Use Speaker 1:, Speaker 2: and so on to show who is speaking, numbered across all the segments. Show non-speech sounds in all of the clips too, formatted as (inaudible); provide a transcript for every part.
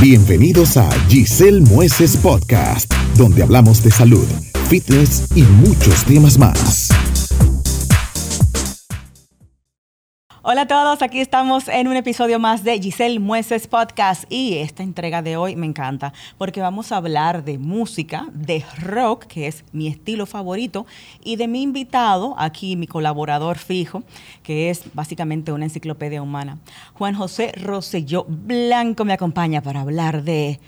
Speaker 1: Bienvenidos a Giselle Mueces Podcast, donde hablamos de salud, fitness y muchos temas más.
Speaker 2: Hola a todos, aquí estamos en un episodio más de Giselle Mueces Podcast y esta entrega de hoy me encanta porque vamos a hablar de música, de rock, que es mi estilo favorito, y de mi invitado, aquí mi colaborador fijo, que es básicamente una enciclopedia humana. Juan José Rosselló Blanco me acompaña para hablar de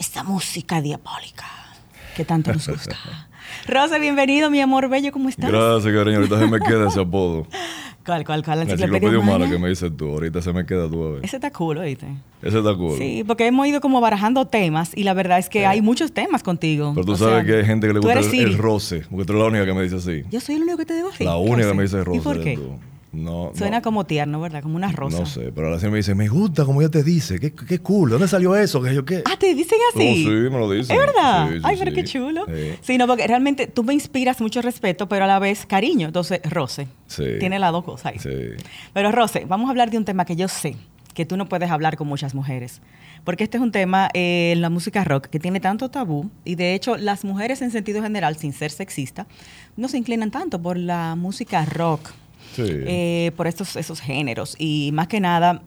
Speaker 2: esta música diabólica que tanto nos gusta. (laughs) Rose, bienvenido, mi amor bello, ¿cómo estás?
Speaker 3: Gracias, cariño. Ahorita se me queda ese apodo. (laughs)
Speaker 2: ¿Cuál, cuál, cuál?
Speaker 3: La enciclopedia humana que me dices tú. Ahorita se me queda tú a ver.
Speaker 2: Ese está cool, ¿oíste?
Speaker 3: Ese está cool.
Speaker 2: Sí, porque hemos ido como barajando temas y la verdad es que hay muchos temas contigo.
Speaker 3: Pero tú sabes que hay gente que le gusta el, roce. Porque tú eres la única que me dice así.
Speaker 2: Yo soy el único que te digo así.
Speaker 3: La única que me dice roce.
Speaker 2: ¿Y por qué?
Speaker 3: No,
Speaker 2: Suena como tierno, ¿verdad? Como una rosa.
Speaker 3: No sé, pero ahora sí me dice, me gusta como ella te dice. Qué, qué cool. ¿Dónde salió eso? ¿Qué, yo, qué?
Speaker 2: Ah, ¿te dicen así?
Speaker 3: Oh, sí, me lo dicen.
Speaker 2: ¿Es verdad? Ay, pero qué chulo. Sí. no, porque realmente tú me inspiras mucho respeto, pero a la vez cariño. Entonces, Rose. Sí. Tiene las dos cosas ahí. Sí. Pero, Rose, vamos a hablar de un tema que yo sé que tú no puedes hablar con muchas mujeres. Porque este es un tema eh, en la música rock que tiene tanto tabú y de hecho las mujeres en sentido general, sin ser sexista, no se inclinan tanto por la música rock eh, por estos, esos géneros. Y más que nada,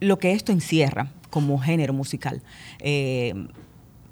Speaker 2: lo que esto encierra como género musical. Eh,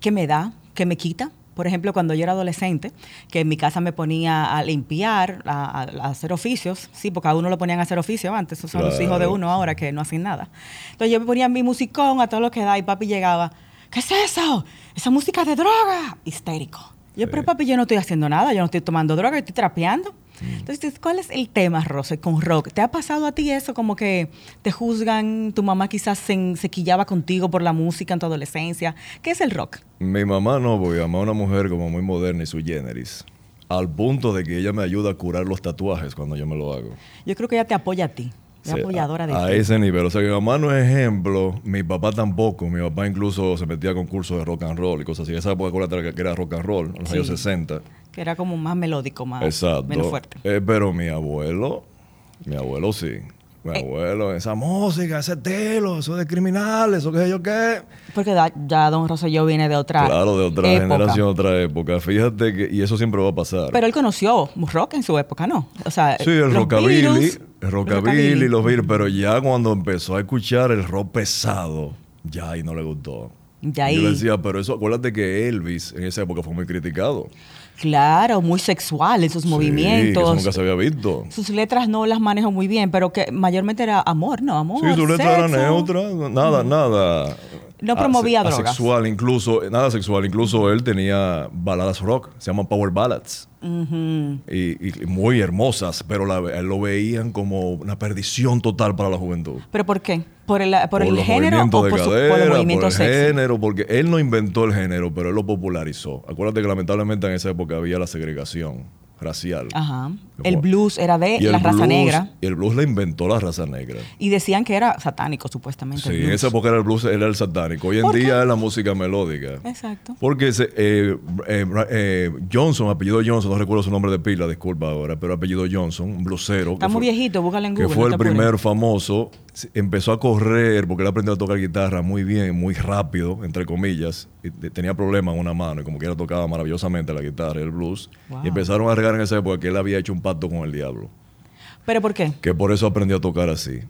Speaker 2: ¿Qué me da? ¿Qué me quita? Por ejemplo, cuando yo era adolescente, que en mi casa me ponía a limpiar, a, hacer oficios, sí, porque a uno lo ponían a hacer oficios antes, esos son los hijos de uno ahora que no hacen nada. Entonces yo me ponía mi musicón a todo lo que da y papi llegaba, ¿qué es eso? Esa música de droga, histérico. Yo, pero papi, yo no estoy haciendo nada, yo no estoy tomando droga, estoy trapeando. Entonces, ¿cuál es el tema, Rose, con rock? ¿Te ha pasado a ti eso como que te juzgan, tu mamá quizás se, se quillaba contigo por la música en tu adolescencia? ¿Qué es el rock?
Speaker 3: Mi mamá no, porque mamá una mujer como muy moderna y su generis. Al punto de que ella me ayuda a curar los tatuajes cuando yo me lo hago.
Speaker 2: Yo creo que ella te apoya a ti. Es apoyadora de
Speaker 3: A ese nivel. O sea, que mi mamá no es ejemplo, mi papá tampoco. Mi papá incluso se metía a concursos de rock and roll y cosas así. Esa época que era rock and roll, en los años 60
Speaker 2: era como más melódico, más menos fuerte.
Speaker 3: Eh, pero mi abuelo, mi abuelo sí. Mi eh. abuelo, esa música, ese telo, eso de criminales, eso qué yo qué.
Speaker 2: Porque ya, Don Rosselló viene de otra
Speaker 3: Claro, de otra generación, otra época. Fíjate que, y eso siempre va a pasar.
Speaker 2: Pero él conoció rock en su época, ¿no? O sea,
Speaker 3: sí, el rockabilly, el rockabilly, los Beatles, pero ya cuando empezó a escuchar el rock pesado, ya ahí no le gustó. Ya ahí. Yo decía, pero eso, acuérdate que Elvis en esa época fue muy criticado.
Speaker 2: Claro, muy sexual en sus movimientos.
Speaker 3: eso nunca se había visto.
Speaker 2: Sus letras no las manejo muy bien, pero que mayormente era amor, ¿no? Amor.
Speaker 3: Sí, su letra era neutra, nada, nada.
Speaker 2: No promovía drogas.
Speaker 3: Sexual, incluso, nada sexual. Incluso él tenía baladas rock, se llaman power ballads. y, muy hermosas, pero lo veían como una perdición total para la juventud.
Speaker 2: ¿Pero por qué? ¿Por el, por, el género o por,
Speaker 3: su, por el movimiento por el género, porque él no inventó el género, pero él lo popularizó. Acuérdate que lamentablemente en esa época había la segregación racial.
Speaker 2: Ajá. El blues era de la raza negra.
Speaker 3: Y el blues le inventó la raza negra.
Speaker 2: Y decían que era satánico, supuestamente.
Speaker 3: Sí, en esa época era el blues, era el satánico. Hoy en día es la música melódica.
Speaker 2: Exacto.
Speaker 3: Porque eh, eh, eh, Johnson, apellido Johnson, no recuerdo su nombre de pila, disculpa ahora, pero apellido Johnson, un blusero.
Speaker 2: Está muy viejito, búscale en Google.
Speaker 3: Que fue el primer famoso. Empezó a correr porque él aprendió a tocar guitarra muy bien, muy rápido, entre comillas. Y tenía problemas en una mano y como quiera tocaba maravillosamente la guitarra y el blues. Y empezaron a regar en esa época que él había hecho un pacto con el diablo.
Speaker 2: ¿Pero por qué?
Speaker 3: Que por eso aprendió a tocar así.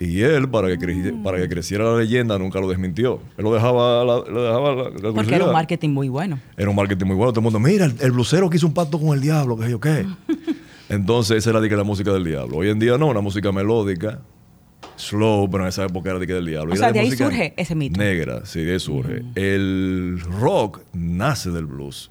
Speaker 3: Y él, para que, para que creciera la leyenda, nunca lo desmintió. Él lo dejaba la, lo dejaba la,
Speaker 2: Porque era un marketing muy bueno.
Speaker 3: Era un marketing muy bueno. Todo el mundo, mira, el, blusero que hizo un pacto con el diablo, que yo qué. (laughs) Entonces, esa era la música del diablo. Hoy en día no, una música melódica, slow, pero en esa época era de del diablo.
Speaker 2: O sea, de ahí surge ese mito.
Speaker 3: Negra, sí, de ahí surge. El rock nace del blues.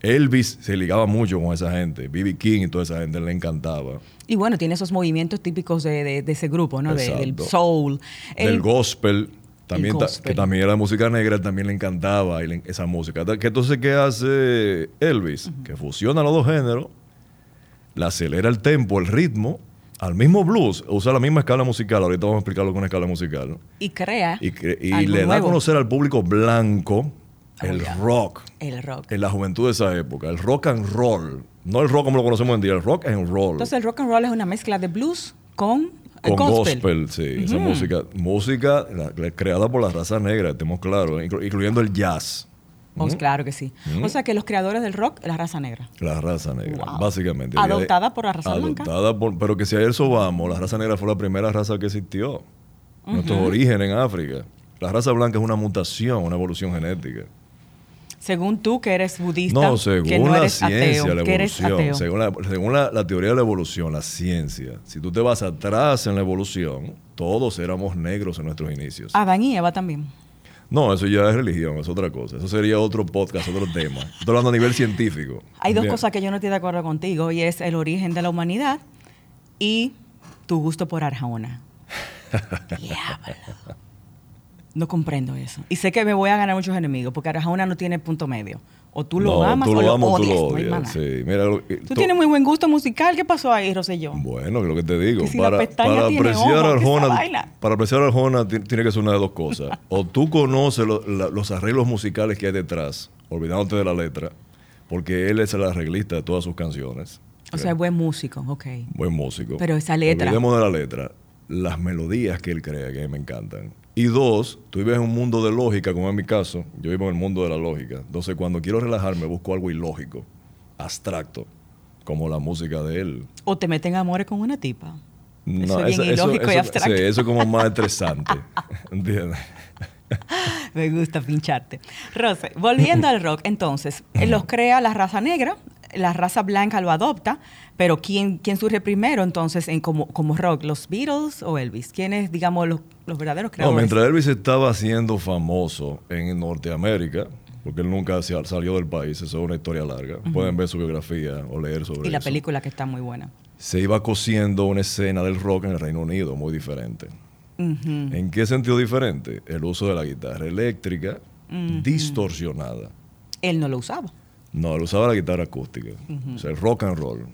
Speaker 3: Elvis se ligaba mucho con esa gente, B.B. King y toda esa gente le encantaba.
Speaker 2: Y bueno, tiene esos movimientos típicos de, ese grupo, ¿no? del soul.
Speaker 3: Del gospel. También que también era música negra, también le encantaba esa música. Que entonces, ¿qué hace Elvis? Que fusiona los dos géneros, le acelera el tempo, el ritmo, al mismo blues, usa la misma escala musical. Ahorita vamos a explicarlo con una escala musical.
Speaker 2: Y crea.
Speaker 3: Y, le da a conocer al público blanco el rock.
Speaker 2: El rock.
Speaker 3: En la juventud de esa época. El rock and roll. No el rock como lo conocemos hoy en día, el rock and roll.
Speaker 2: Entonces el rock and roll es una mezcla de blues con
Speaker 3: con gospel, sí. Esa música, música creada por la raza negra, estemos claros, incluyendo el jazz.
Speaker 2: Oh, claro que sí. O sea que los creadores del rock, la raza negra.
Speaker 3: La raza negra, básicamente.
Speaker 2: Adoptada por la raza blanca.
Speaker 3: Adoptada por, pero que si a eso vamos, la raza negra fue la primera raza que existió. Nuestro origen en África. La raza blanca es una mutación, una evolución genética.
Speaker 2: Según tú, que eres budista.
Speaker 3: No, según la ciencia, la evolución. Según, la, según la, teoría de la evolución, la ciencia. Si tú te vas atrás en la evolución, todos éramos negros en nuestros inicios.
Speaker 2: Adán y Eva también.
Speaker 3: No, eso ya es religión, es otra cosa. Eso sería otro podcast, otro tema. Estoy hablando a nivel científico.
Speaker 2: Hay dos cosas que yo no estoy de acuerdo contigo, y es el origen de la humanidad y tu gusto por Arjona. (laughs) Diablo. No comprendo eso. Y sé que me voy a ganar muchos enemigos, porque Arjona no tiene punto medio. O tú lo amas o lo, odias. tú, tienes muy buen gusto musical. ¿Qué pasó ahí, Rosellón?
Speaker 3: Bueno, lo que te digo. para, apreciar a Arjona, para apreciar a Arjona tiene que ser una de dos cosas. (laughs) o tú conoces los arreglos musicales que hay detrás, olvidándote de la letra, porque él es el arreglista de todas sus canciones.
Speaker 2: O sea, es buen músico, ok.
Speaker 3: Buen músico.
Speaker 2: Pero esa letra.
Speaker 3: Olvidemos de la letra. Las melodías que él crea, que a mí me encantan y dos, tú vives en un mundo de lógica, como en mi caso, yo vivo en el mundo de la lógica. Entonces, cuando quiero relajarme, busco algo ilógico, abstracto, como la música de él.
Speaker 2: O te meten amores con una tipa. No, eso es ilógico y abstracto.
Speaker 3: Sí, eso es como más estresante. (laughs) ¿Entiendes?
Speaker 2: Me gusta pincharte. Rose, volviendo al rock, entonces, él los crea la raza negra, la raza blanca lo adopta, pero ¿quién, quién surge primero entonces en como, como rock? ¿Los Beatles o Elvis? ¿Quiénes, digamos, los, los verdaderos creadores?
Speaker 3: No, mientras Elvis estaba siendo famoso en Norteamérica, porque él nunca salió del país, eso es una historia larga. Pueden ver su biografía o leer sobre eso.
Speaker 2: Y la película que está muy buena.
Speaker 3: Se iba cosiendo una escena del rock en el Reino Unido muy diferente. ¿En qué sentido diferente? El uso de la guitarra eléctrica distorsionada.
Speaker 2: Él no lo usaba.
Speaker 3: No, él usaba la guitarra acústica, o sea, el rock and roll.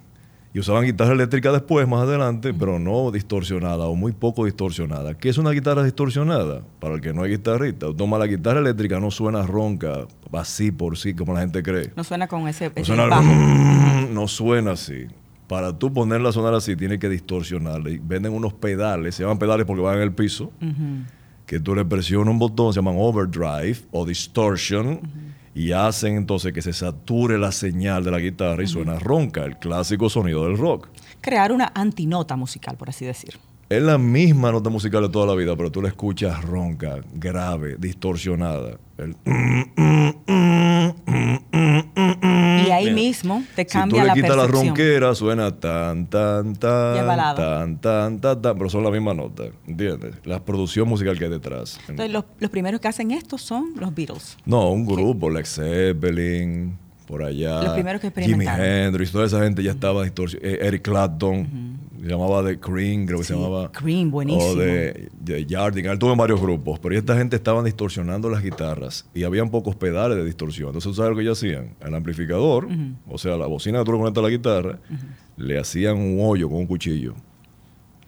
Speaker 3: Y usaban guitarra eléctrica después, más adelante, pero no distorsionada o muy poco distorsionada. ¿Qué es una guitarra distorsionada? Para el que no es guitarrista. Toma la guitarra eléctrica, no suena ronca, así por sí, como la gente cree.
Speaker 2: No suena con ese,
Speaker 3: no suena, (laughs) No suena así. Para tú ponerla a sonar así, tiene que distorsionarla. Y venden unos pedales, se llaman pedales porque van en el piso, que tú le presionas un botón, se llaman overdrive o distortion y hacen entonces que se sature la señal de la guitarra y suena ronca, el clásico sonido del rock.
Speaker 2: Crear una antinota musical, por así decir.
Speaker 3: Es la misma nota musical de toda la vida, pero tú la escuchas ronca, grave, distorsionada.
Speaker 2: y ahí mismo te cambia la
Speaker 3: Si tú
Speaker 2: le quitas
Speaker 3: la ronquera, suena tan, tan, tan, tan, tan, tan, tan, pero son la misma nota, ¿entiendes? La producción musical que hay detrás.
Speaker 2: Entonces, los, los primeros que hacen esto son los Beatles.
Speaker 3: No, un grupo, Led Zeppelin, por allá. Los primeros que Jimi Hendrix, toda esa gente ya estaba distorsionada. Eh, Eric Clapton se llamaba The Cream, creo que se llamaba.
Speaker 2: Cream, buenísimo.
Speaker 3: O de, de Yarding. Él tuvo en varios grupos, pero esta gente estaban distorsionando las guitarras y habían pocos pedales de distorsión. Entonces, ¿sabes lo que ellos hacían? El amplificador, o sea, la bocina que tú le conectas a la guitarra, le hacían un hoyo con un cuchillo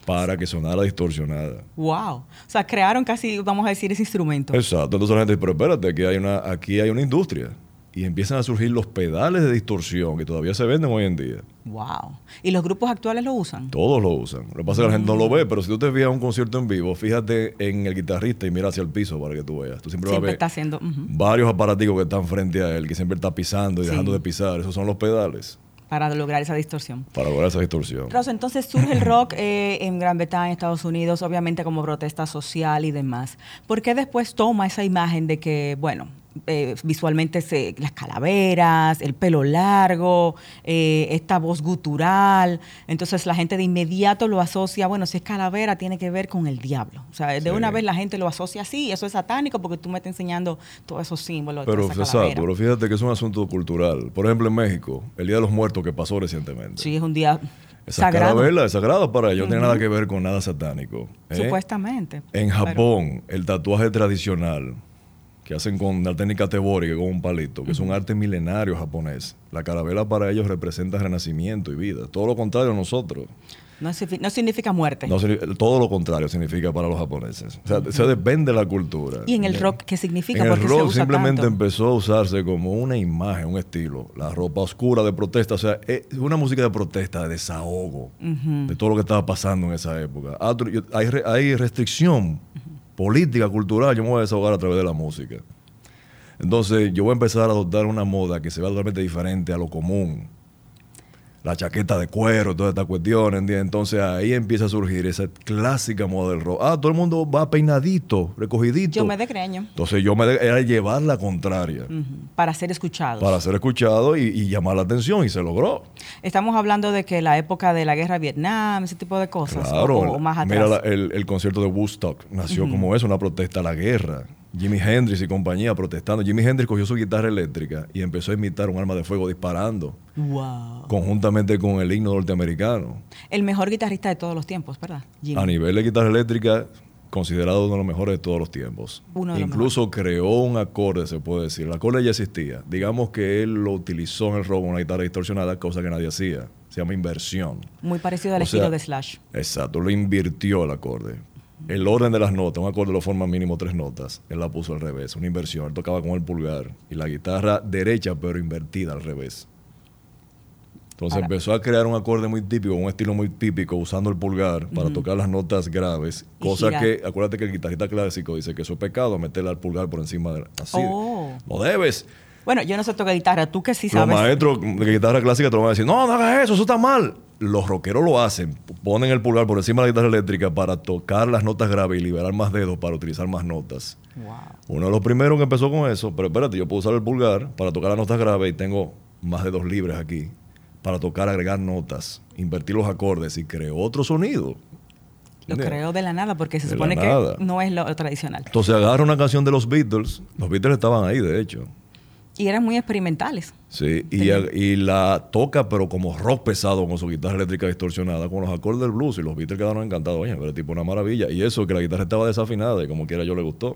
Speaker 3: para que sonara distorsionada.
Speaker 2: Wow. O sea, crearon casi, vamos a decir, ese instrumento.
Speaker 3: Exacto. Entonces la gente dice, pero espérate, aquí hay una, aquí hay una industria y empiezan a surgir los pedales de distorsión que todavía se venden hoy en día.
Speaker 2: Wow. ¿Y los grupos actuales lo usan?
Speaker 3: Todos lo usan. Lo que pasa es que la gente no lo ve, pero si tú te fijas un concierto en vivo, fíjate en el guitarrista y mira hacia el piso para que tú veas. Tú siempre, vas a ver
Speaker 2: está haciendo,
Speaker 3: varios aparaticos que están frente a él, que siempre está pisando y dejando de pisar. Esos son los pedales.
Speaker 2: Para lograr esa distorsión.
Speaker 3: Para lograr esa distorsión.
Speaker 2: Rosa, entonces surge el rock eh, en Gran Bretaña, Estados Unidos, obviamente como protesta social y demás. ¿Por qué después toma esa imagen de que, bueno, eh, visualmente se, las calaveras, el pelo largo, eh, esta voz gutural. Entonces la gente de inmediato lo asocia, bueno, si es calavera tiene que ver con el diablo. O sea, de una vez la gente lo asocia así, eso es satánico porque tú me estás enseñando todos esos símbolos.
Speaker 3: Pero, exacto, pero fíjate que es un asunto cultural. Por ejemplo, en México, el Día de los Muertos que pasó recientemente.
Speaker 2: Sí, es un día
Speaker 3: esa sagrado. es sagrado para ellos, no tiene nada que ver con nada satánico.
Speaker 2: ¿eh? Supuestamente.
Speaker 3: En Japón, el tatuaje tradicional que hacen con la técnica tebori, con un palito, que es un arte milenario japonés. La carabela para ellos representa renacimiento y vida. Todo lo contrario a nosotros.
Speaker 2: No, significa muerte.
Speaker 3: todo lo contrario significa para los japoneses. O sea, se depende de la cultura.
Speaker 2: ¿Y en el rock qué significa?
Speaker 3: En el rock simplemente empezó a usarse como una imagen, un estilo. La ropa oscura de protesta. O sea, es una música de protesta, de desahogo, de todo lo que estaba pasando en esa época. Hay, hay restricción política, cultural. Yo me voy a desahogar a través de la música. Entonces, yo voy a empezar a adoptar una moda que se vea totalmente diferente a lo común la chaqueta de cuero, toda esta cuestión, ¿entiendes? Entonces ahí empieza a surgir esa clásica moda del rock. Ah, todo el mundo va peinadito, recogidito.
Speaker 2: Yo me decreño.
Speaker 3: Entonces yo me era llevar la contraria.
Speaker 2: Para ser escuchado.
Speaker 3: Para ser escuchado y, llamar la atención y se logró.
Speaker 2: Estamos hablando de que la época de la guerra de Vietnam, ese tipo de cosas. Claro. O, más atrás.
Speaker 3: Mira, el, concierto de Woodstock nació como eso, una protesta a la guerra. Jimi Hendrix y compañía protestando. Jimi Hendrix cogió su guitarra eléctrica y empezó a imitar un arma de fuego disparando.
Speaker 2: Wow.
Speaker 3: Conjuntamente con el himno norteamericano.
Speaker 2: El mejor guitarrista de todos los tiempos, ¿verdad?
Speaker 3: A nivel de guitarra eléctrica, considerado uno de los mejores de todos los tiempos. Incluso creó un acorde, se puede decir. El acorde ya existía. Digamos que él lo utilizó en el robo, una guitarra distorsionada, cosa que nadie hacía. Se llama inversión.
Speaker 2: Muy parecido al estilo de Slash.
Speaker 3: Exacto, lo invirtió el acorde el orden de las notas, un acorde lo forma mínimo tres notas. Él la puso al revés, una inversión. Él tocaba con el pulgar y la guitarra derecha, pero invertida al revés. Entonces empezó a crear un acorde muy típico, un estilo muy típico, usando el pulgar para tocar las notas graves. cosa que, acuérdate que el guitarrista clásico dice que eso es pecado, meterle al pulgar por encima de así.
Speaker 2: Oh.
Speaker 3: No debes.
Speaker 2: Bueno, yo no sé tocar guitarra, tú que sí sabes.
Speaker 3: Los maestros de guitarra clásica te lo van a decir, no, no hagas eso, eso está mal los rockeros lo hacen, ponen el pulgar por encima de la guitarra eléctrica para tocar las notas graves y liberar más dedos para utilizar más notas. Uno de los primeros que empezó con eso, pero espérate, yo puedo usar el pulgar para tocar las notas graves y tengo más dedos libres aquí para tocar, agregar notas, invertir los acordes y creo otro sonido.
Speaker 2: Lo creo de la nada porque se supone que no es lo tradicional.
Speaker 3: Entonces agarra una canción de los Beatles, los Beatles estaban ahí de hecho.
Speaker 2: Y eran muy experimentales.
Speaker 3: Sí, y, la toca, pero como rock pesado, con su guitarra eléctrica distorsionada, con los acordes del blues. Y los Beatles quedaron encantados. Oye, pero tipo una maravilla. Y eso, que la guitarra estaba desafinada y como quiera yo le gustó.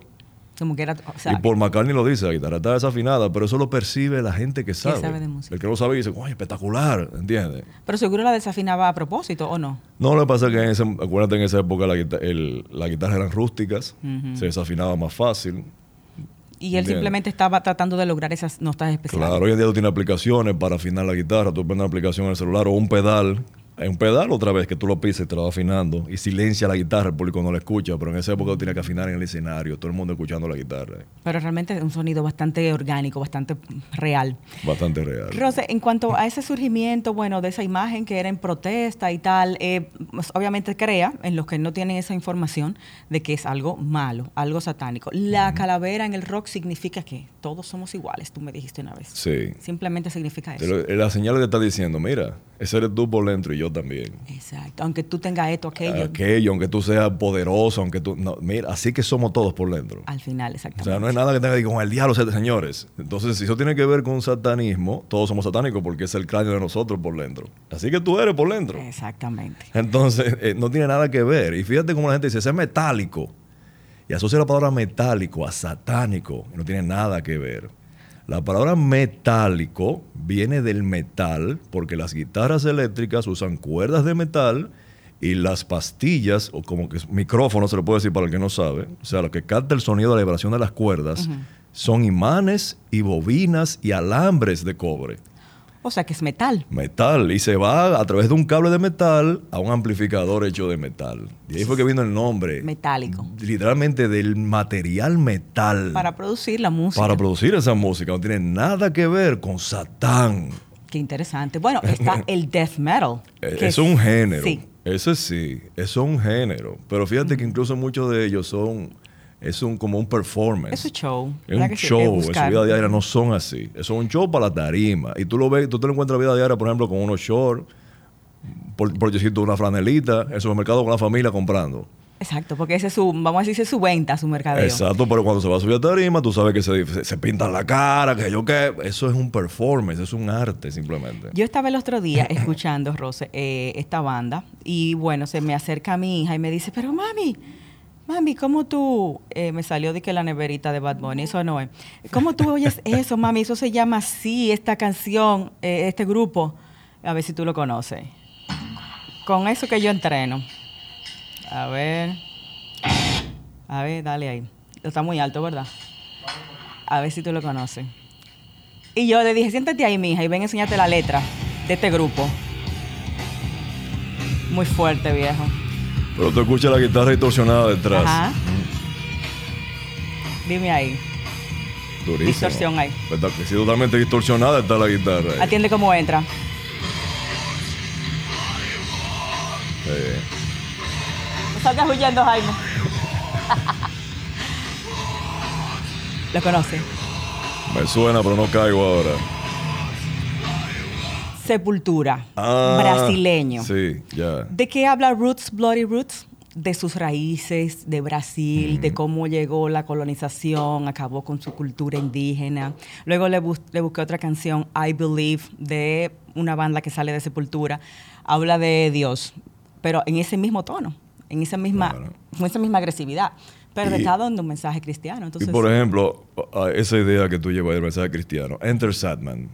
Speaker 2: Como quiera,
Speaker 3: y por McCartney lo dice, la guitarra está desafinada, pero eso lo percibe la gente que sabe.
Speaker 2: sabe de música.
Speaker 3: El que no sabe dice, oye, espectacular, ¿entiendes?
Speaker 2: Pero seguro la desafinaba a propósito, ¿o no?
Speaker 3: No, lo que pasa es que en ese, acuérdate en esa época la, la guitarra eran rústicas, se desafinaba más fácil.
Speaker 2: Y él simplemente estaba tratando de lograr esas notas especiales.
Speaker 3: Claro, hoy en día tú tienes aplicaciones para afinar la guitarra, tú pones una aplicación en el celular o un pedal hay un pedal otra vez que tú lo pises, te lo va afinando y silencia la guitarra, el público no la escucha, pero en esa época tú tienes que afinar en el escenario, todo el mundo escuchando la guitarra.
Speaker 2: Pero realmente es un sonido bastante orgánico, bastante real.
Speaker 3: Bastante real.
Speaker 2: Rose, en cuanto a ese surgimiento, bueno, de esa imagen que era en protesta y tal, eh, pues, obviamente crea en los que no tienen esa información de que es algo malo, algo satánico. La calavera en el rock significa que todos somos iguales, tú me dijiste una vez.
Speaker 3: Sí.
Speaker 2: Simplemente significa eso.
Speaker 3: la señal que está diciendo, mira, ese eres tú por dentro y yo también.
Speaker 2: Exacto. Aunque tú tengas esto, aquello.
Speaker 3: Aquello, aunque tú seas poderoso, aunque tú. No, mira, así que somos todos por dentro.
Speaker 2: Al final, exactamente.
Speaker 3: O sea, no es nada que tenga que ver con el diablo, señores. Entonces, si eso tiene que ver con satanismo, todos somos satánicos porque es el cráneo de nosotros por dentro. Así que tú eres por dentro.
Speaker 2: Exactamente.
Speaker 3: Entonces, eh, no tiene nada que ver. Y fíjate cómo la gente dice, ese es metálico. Y asocia la palabra metálico a satánico. no tiene nada que ver. La palabra metálico viene del metal porque las guitarras eléctricas usan cuerdas de metal y las pastillas, o como que micrófono se lo puede decir para el que no sabe, o sea, lo que capta el sonido de la vibración de las cuerdas, son imanes y bobinas y alambres de cobre.
Speaker 2: O sea que es metal.
Speaker 3: Metal. Y se va a través de un cable de metal a un amplificador hecho de metal. Y ahí fue que vino el nombre.
Speaker 2: Metálico.
Speaker 3: Literalmente del material metal.
Speaker 2: Para producir la música.
Speaker 3: Para producir esa música. No tiene nada que ver con Satán.
Speaker 2: Qué interesante. Bueno, está (laughs) el death metal.
Speaker 3: es un género. Sí. Ese sí, es un género. Pero fíjate que incluso muchos de ellos son es un, como un performance.
Speaker 2: Es un show.
Speaker 3: Es un show. En su vida diaria no son así. Eso es un show para la tarima. Y tú lo ves, tú te lo encuentras vida diaria, por ejemplo, con unos shorts, por, por decirte una franelita, en el supermercado con la familia comprando.
Speaker 2: Exacto, porque ese es su, vamos a decir, su venta, su mercadeo.
Speaker 3: Exacto, pero cuando se va a subir a tarima, tú sabes que se, se, pintan la cara, que yo qué. Eso es un performance, es un arte simplemente.
Speaker 2: Yo estaba el otro día escuchando, Rose, eh, esta banda, y bueno, se me acerca mi hija y me dice, pero mami, Mami, ¿cómo tú, eh, me salió de que la neverita de Bad Bunny, eso no es. ¿Cómo tú oyes (laughs) eso, mami? Eso se llama así, esta canción, eh, este grupo. A ver si tú lo conoces. Con eso que yo entreno. A ver. A ver, dale ahí. Está muy alto, ¿verdad? A ver si tú lo conoces. Y yo le dije, siéntate ahí, mija, y ven a enseñarte la letra de este grupo. Muy fuerte, viejo.
Speaker 3: Pero tú escuchas la guitarra distorsionada detrás. Ajá.
Speaker 2: Dime ahí.
Speaker 3: Durísimo.
Speaker 2: Distorsión ahí.
Speaker 3: ¿Verdad? Que si totalmente distorsionada está la guitarra. Ahí.
Speaker 2: Atiende cómo entra. Sí. No salgas huyendo, Jaime. (laughs) ¿Lo conoce?
Speaker 3: Me suena, pero no caigo ahora.
Speaker 2: Sepultura, ah, brasileño.
Speaker 3: Sí, ya.
Speaker 2: ¿De qué habla Roots, Bloody Roots? De sus raíces, de Brasil, de cómo llegó la colonización, acabó con su cultura indígena. Luego le, busqué otra canción, I Believe, de una banda que sale de Sepultura. Habla de Dios, pero en ese mismo tono, en esa misma, con esa misma agresividad. Pero está dando un mensaje cristiano.
Speaker 3: y por ejemplo, esa idea que tú llevas del mensaje cristiano, Enter Sadman.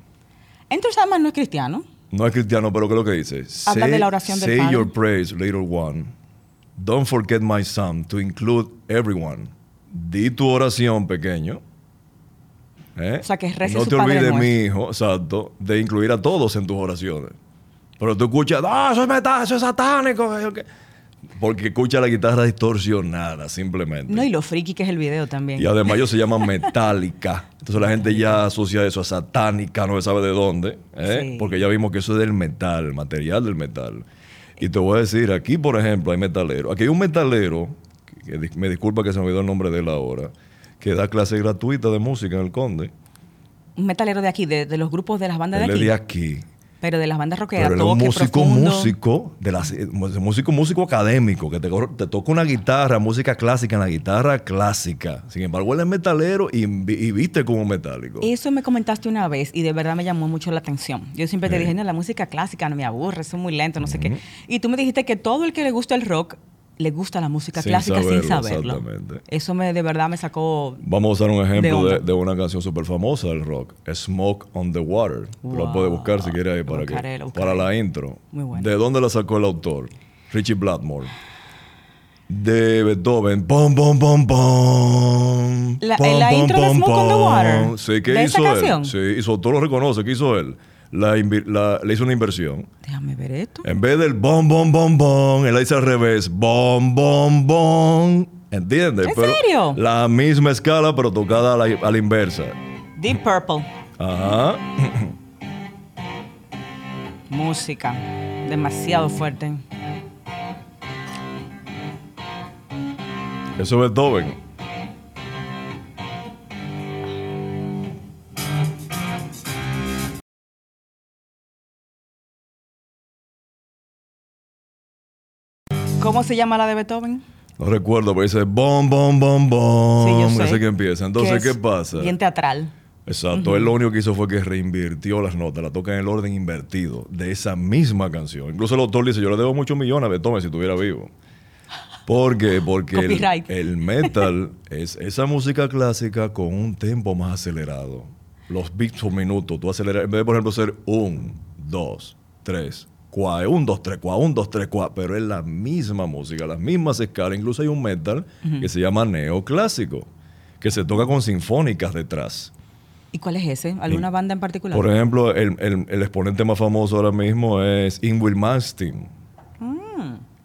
Speaker 2: Enter Sadman no es cristiano.
Speaker 3: No es cristiano, pero ¿qué es lo que dice?
Speaker 2: Habla de la oración del
Speaker 3: Say your praise, little one. Don't forget my son, to include everyone. Di tu oración, pequeño.
Speaker 2: ¿Eh? O sea, que
Speaker 3: No te olvides, mi hijo, exacto, de incluir a todos en tus oraciones. Pero tú escuchas, ah, eso es metal, eso es satánico. Porque escucha la guitarra distorsionada, simplemente.
Speaker 2: No, y lo friki que es el video también.
Speaker 3: Y además ellos se llaman metálica. Entonces la gente ya asocia eso a satánica, no se sabe de dónde. ¿eh? Porque ya vimos que eso es del metal, el material del metal. Y te voy a decir, aquí por ejemplo hay metalero. Aquí hay un metalero, que me disculpa que se me olvidó el nombre de él ahora, que da clase gratuita de música en el Conde.
Speaker 2: Un metalero de aquí, de, los grupos de las bandas de aquí.
Speaker 3: de aquí.
Speaker 2: Pero de las bandas rockeras,
Speaker 3: Pero un músico, músico, de las, músico, músico académico, que te, toca una guitarra, música clásica en la guitarra clásica. Sin embargo, él es metalero y, viste como metálico.
Speaker 2: Eso me comentaste una vez y de verdad me llamó mucho la atención. Yo siempre te dije, no, la música clásica no me aburre, eso es muy lento, no sé qué. Y tú me dijiste que todo el que le gusta el rock le gusta la música clásica sin saberlo. Eso me, de verdad me sacó.
Speaker 3: Vamos a usar un ejemplo de, una canción súper famosa del rock: Smoke on the Water. Lo puedes buscar si quieres ahí para, que, para la intro. ¿De dónde la sacó el autor? Richie Blackmore. De Beethoven. Bom, bom, bom, bom.
Speaker 2: La, la intro de Smoke on the Water.
Speaker 3: Sí, ¿qué hizo él? Sí, hizo, todo lo reconoce. ¿Qué hizo él? Le hizo una inversión.
Speaker 2: Déjame ver esto.
Speaker 3: En vez del bom, bom, bom, bom, él la hizo al revés. Bom, bom, bom. ¿Entiendes?
Speaker 2: ¿En serio?
Speaker 3: La misma escala, pero tocada a la, a la inversa.
Speaker 2: Deep Purple.
Speaker 3: Ajá. (clears throat)
Speaker 2: Música. Demasiado fuerte.
Speaker 3: Eso es Beethoven.
Speaker 2: ¿Cómo se llama la de Beethoven?
Speaker 3: No recuerdo, pero dice bom, bom, bom, bom. Sí, Ese que empieza. Entonces, ¿qué pasa?
Speaker 2: Bien teatral.
Speaker 3: Exacto. Él lo único que hizo fue que reinvirtió las notas, la toca en el orden invertido de esa misma canción. Incluso el autor dice: Yo le debo muchos millones a Beethoven si estuviera vivo. ¿Por qué? Porque el, el, metal es esa música clásica con un tempo más acelerado. Los beats por minuto, tú aceleras, en vez de, por ejemplo, ser un, dos, tres, un, dos, tres, cuá, un, dos, tres, cuá, pero es la misma música, las mismas escalas. Incluso hay un metal que se llama neoclásico, que se toca con sinfónicas detrás.
Speaker 2: ¿Y cuál es ese? ¿Alguna banda en particular?
Speaker 3: Por ejemplo, el, el, exponente más famoso ahora mismo es Ingrid Malmsteen.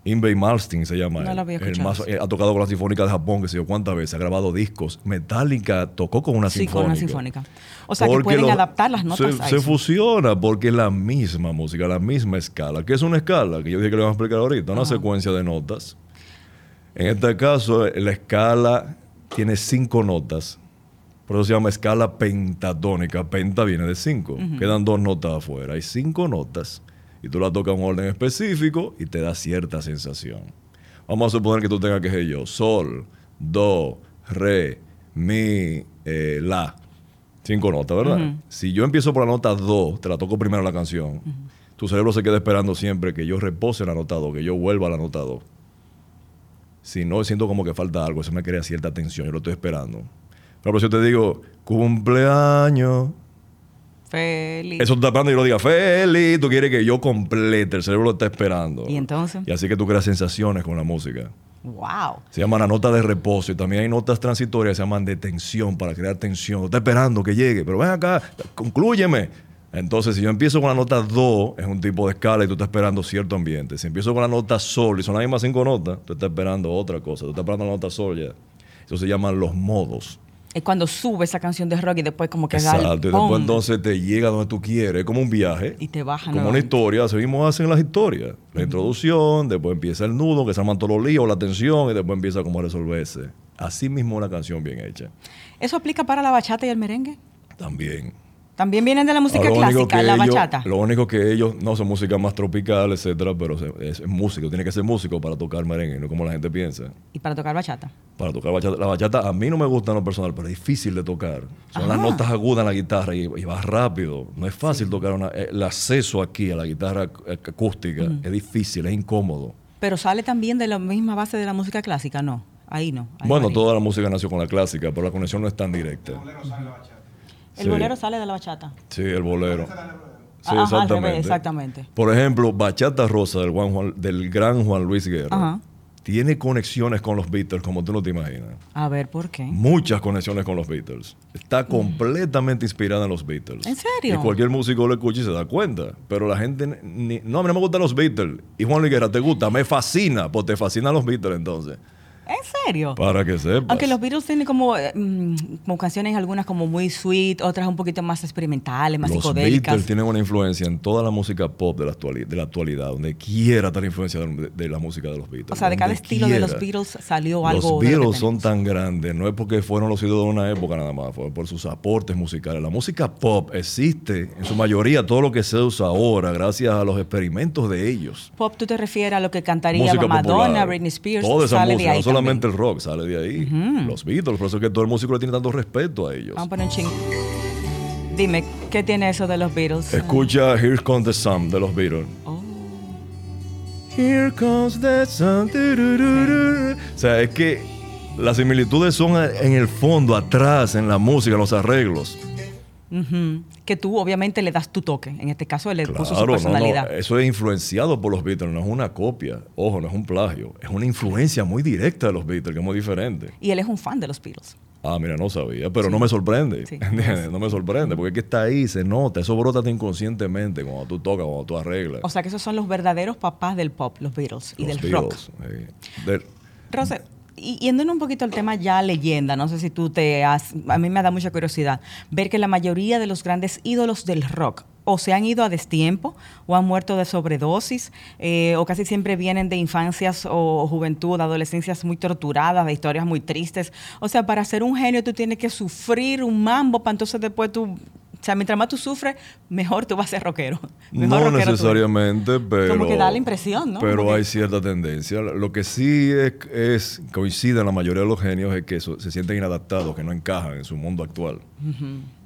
Speaker 3: Inbei Malmsteen se llama.
Speaker 2: No
Speaker 3: el más, eh, ha tocado con la Sinfónica de Japón, que sé yo cuántas veces, ha grabado discos. Metallica tocó con una sí, sinfónica. con una sinfónica.
Speaker 2: O sea, que pueden adaptar las notas
Speaker 3: se, se fusiona porque es la misma música, la misma escala. ¿Qué es una escala? Que yo dije que le vamos a explicar ahorita. Una secuencia de notas. En este caso, la escala tiene cinco notas. Por eso se llama escala pentatónica. Penta viene de cinco. Quedan dos notas afuera. Hay cinco notas y tú la tocas en un orden específico y te da cierta sensación. Vamos a suponer que tú tengas que ser yo, sol, do, re, mi, eh, la. Cinco notas, ¿verdad? Si yo empiezo por la nota do, te la toco primero la canción, tu cerebro se queda esperando siempre que yo repose la nota do, que yo vuelva a la nota do. Si no, siento como que falta algo, eso me crea cierta tensión, yo lo estoy esperando. Pero si yo te digo, cumpleaños.
Speaker 2: Feliz.
Speaker 3: Eso tú estás esperando y yo lo diga, feliz. Tú quieres que yo complete, el cerebro lo está esperando.
Speaker 2: ¿Y entonces?
Speaker 3: Y así que tú creas sensaciones con la música.
Speaker 2: Wow.
Speaker 3: Se llaman la nota de reposo y también hay notas transitorias se llaman de tensión para crear tensión. Está esperando que llegue, pero ven acá, conclúyeme. Entonces, si yo empiezo con la nota do, es un tipo de escala y tú estás esperando cierto ambiente. Si empiezo con la nota sol y son las mismas cinco notas, tú estás esperando otra cosa. Tú estás esperando la nota sol ya. Eso se llaman los modos.
Speaker 2: Es cuando sube esa canción de rock y después como que
Speaker 3: Exacto, y después entonces te llega donde tú quieres, es como un viaje.
Speaker 2: Y te baja.
Speaker 3: Como una historia, así mismo hacen las historias. La introducción, después empieza el nudo, que se llaman todos los líos, la tensión, y después empieza como a resolverse. Así mismo una canción bien hecha.
Speaker 2: ¿Eso aplica para la bachata y el merengue?
Speaker 3: También.
Speaker 2: También vienen de la música clásica, la bachata.
Speaker 3: Lo único que ellos no son música más tropical, etcétera, pero es, músico. Tiene que ser músico para tocar merengue, no como la gente piensa.
Speaker 2: ¿Y para tocar bachata?
Speaker 3: Para tocar bachata. La bachata a mí no me gusta en lo personal, pero es difícil de tocar. Son las notas agudas en la guitarra y, va rápido. No es fácil tocar una, el acceso aquí a la guitarra acústica. Es difícil, es incómodo.
Speaker 2: Pero sale también de la misma base de la música clásica, ¿no? Ahí no.
Speaker 3: bueno, toda la música nació con la clásica, pero la conexión no es tan directa.
Speaker 2: El bolero sale de la bachata.
Speaker 3: Sí, el bolero.
Speaker 2: Sí, exactamente. exactamente.
Speaker 3: Por ejemplo, Bachata Rosa del, del gran Juan Luis Guerra tiene conexiones con los Beatles como tú no te imaginas.
Speaker 2: A ver, ¿por qué?
Speaker 3: Muchas conexiones con los Beatles. Está mm. completamente inspirada en los Beatles.
Speaker 2: ¿En serio?
Speaker 3: Y cualquier músico lo escucha y se da cuenta. Pero la gente, no, a mí no me gustan los Beatles. Y Juan Luis Guerra, ¿te gusta? Me fascina, pues te fascinan los Beatles entonces.
Speaker 2: ¿En serio?
Speaker 3: Para que sepas.
Speaker 2: Aunque los Beatles tienen como, eh, mm, como canciones, algunas como muy sweet, otras un poquito más experimentales, más psicodélicas. Los Beatles
Speaker 3: tienen una influencia en toda la música pop de la, actualidad, de la actualidad, donde quiera estar influencia de, la música de los Beatles.
Speaker 2: O sea, de cada estilo de los Beatles salió algo.
Speaker 3: Los Beatles son tan grandes, no es porque fueron los ídolos de una época nada más, fue por sus aportes musicales. La música pop existe en su mayoría, todo lo que se usa ahora, gracias a los experimentos de ellos.
Speaker 2: Pop, tú te refieres a lo que cantaría Madonna, Britney Spears,
Speaker 3: toda esa música, no solamente el rock, sale de ahí. Los Beatles, por eso es que todo el músico le tiene tanto respeto a ellos.
Speaker 2: Vamos a poner un ching. Dime, ¿qué tiene eso de los Beatles?
Speaker 3: Escucha Here Comes the Sun de los Beatles. Oh. Here comes the sun. O sea, es que las similitudes son en el fondo, atrás, en la música, en los arreglos.
Speaker 2: Que tú obviamente le das tu toque. En este caso él le puso su personalidad.
Speaker 3: Eso es influenciado por los Beatles, no es una copia. Ojo, no es un plagio. Es una influencia muy directa de los Beatles, que es muy diferente.
Speaker 2: Y él es un fan de los Beatles.
Speaker 3: Ah, mira, no sabía, pero no me sorprende. No me sorprende, porque es que está ahí, se nota, eso brota inconscientemente cuando tú tocas, cuando tú arreglas.
Speaker 2: O sea que esos son los verdaderos papás del pop, los Beatles y del rock. Rose, y yendo un poquito al tema ya leyenda, no sé si tú te has, a mí me da mucha curiosidad, ver que la mayoría de los grandes ídolos del rock o se han ido a destiempo o han muerto de sobredosis eh, o casi siempre vienen de infancias o juventud, adolescencias muy torturadas, de historias muy tristes. O sea, para ser un genio tú tienes que sufrir un mambo para entonces después tú o sea, mientras más tú sufres, mejor tú vas a ser rockero.
Speaker 3: no necesariamente, pero...
Speaker 2: Como que da la impresión, ¿no?
Speaker 3: Pero hay cierta tendencia. Lo que sí es, coincide en la mayoría de los genios es que se sienten inadaptados, que no encajan en su mundo actual.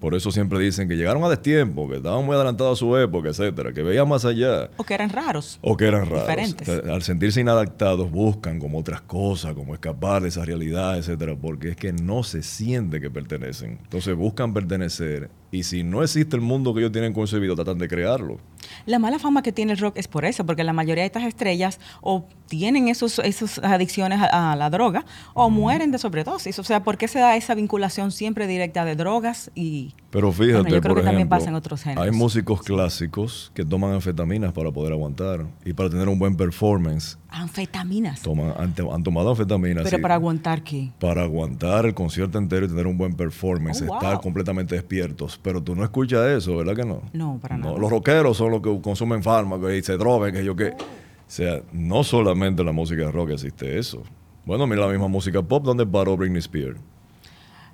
Speaker 3: Por eso siempre dicen que llegaron a destiempo, que estaban muy adelantados a su época, etcétera, que veían más allá.
Speaker 2: O que eran raros.
Speaker 3: O que eran raros. Diferentes. al sentirse inadaptados, buscan como otras cosas, como escapar de esa realidad, etcétera, porque es que no se siente que pertenecen. Entonces buscan pertenecer y si no existe el mundo que ellos tienen concebido, tratan de crearlo.
Speaker 2: La mala fama que tiene el rock es por eso, porque la mayoría de estas estrellas o tienen esos, esas adicciones a, la droga o mueren de sobredosis. O sea, ¿por qué se da esa vinculación siempre directa de drogas y...
Speaker 3: Pero fíjate, yo creo que también pasa en otros géneros. Hay músicos clásicos que toman anfetaminas para poder aguantar y para tener un buen performance.
Speaker 2: ¿Anfetaminas?
Speaker 3: Toman, han, tomado anfetaminas.
Speaker 2: ¿Pero para aguantar qué?
Speaker 3: Para aguantar el concierto entero y tener un buen performance, oh, estar completamente despiertos. Pero tú no escuchas eso, ¿verdad que no?
Speaker 2: No, para nada.
Speaker 3: Los rockeros son los que consumen fármacos y se drogan, que yo qué. O sea, no solamente en la música rock existe eso. Bueno, mira la misma música pop donde paró Britney Spears.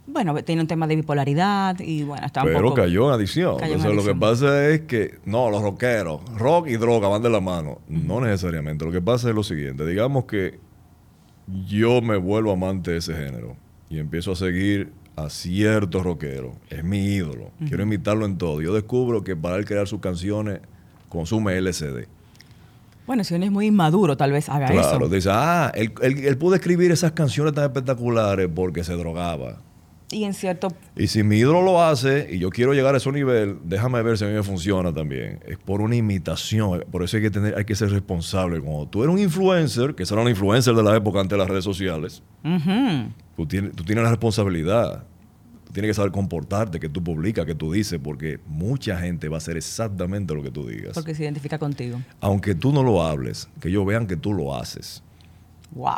Speaker 2: Bueno, tiene un tema de bipolaridad y bueno, está
Speaker 3: un
Speaker 2: Pero
Speaker 3: cayó en adicción. lo que pasa es que, no, los rockeros, rock y droga van de la mano. No necesariamente. Lo que pasa es lo siguiente. Digamos que yo me vuelvo amante de ese género y empiezo a seguir a ciertos rockeros. Es mi ídolo. Quiero imitarlo en todo. Yo descubro que para él crear sus canciones consume LCD.
Speaker 2: Bueno, si uno es muy inmaduro, tal vez haga eso. Claro,
Speaker 3: dice, ah, él, él, pudo escribir esas canciones tan espectaculares porque se drogaba.
Speaker 2: Y en cierto...
Speaker 3: Y si mi ídolo lo hace y yo quiero llegar a ese nivel, déjame ver si a mí me funciona también. Es por una imitación. Por eso hay que, tener, hay que ser responsable. Cuando tú eres un influencer, que será un influencer de la época ante las redes sociales, tú, tienes, tú tienes la responsabilidad tienes que saber comportarte, que tú publicas, que tú dices, porque mucha gente va a hacer exactamente lo que tú digas.
Speaker 2: Porque se identifica contigo.
Speaker 3: Aunque tú no lo hables, que ellos vean que tú lo haces.
Speaker 2: Wow.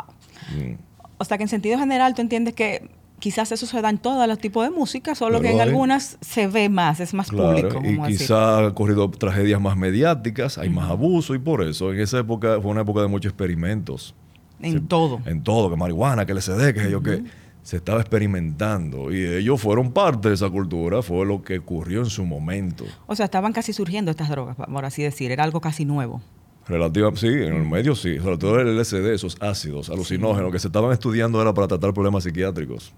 Speaker 2: Mm. O sea que en sentido general tú entiendes que quizás eso se da en todos los tipos de música, solo que en algunas se ve más, es más público.
Speaker 3: Y quizás ha ocurrido tragedias más mediáticas, hay más abuso y por eso en esa época fue una época de muchos experimentos.
Speaker 2: En todo.
Speaker 3: En todo, que marihuana, que LSD, que yo que se estaba experimentando y ellos fueron parte de esa cultura, fue lo que ocurrió en su momento.
Speaker 2: O sea, estaban casi surgiendo estas drogas, por así decir, era algo casi nuevo.
Speaker 3: Relativa, sí, en el medio sí, sobre todo el LSD, esos ácidos alucinógenos que se estaban estudiando era para tratar problemas psiquiátricos.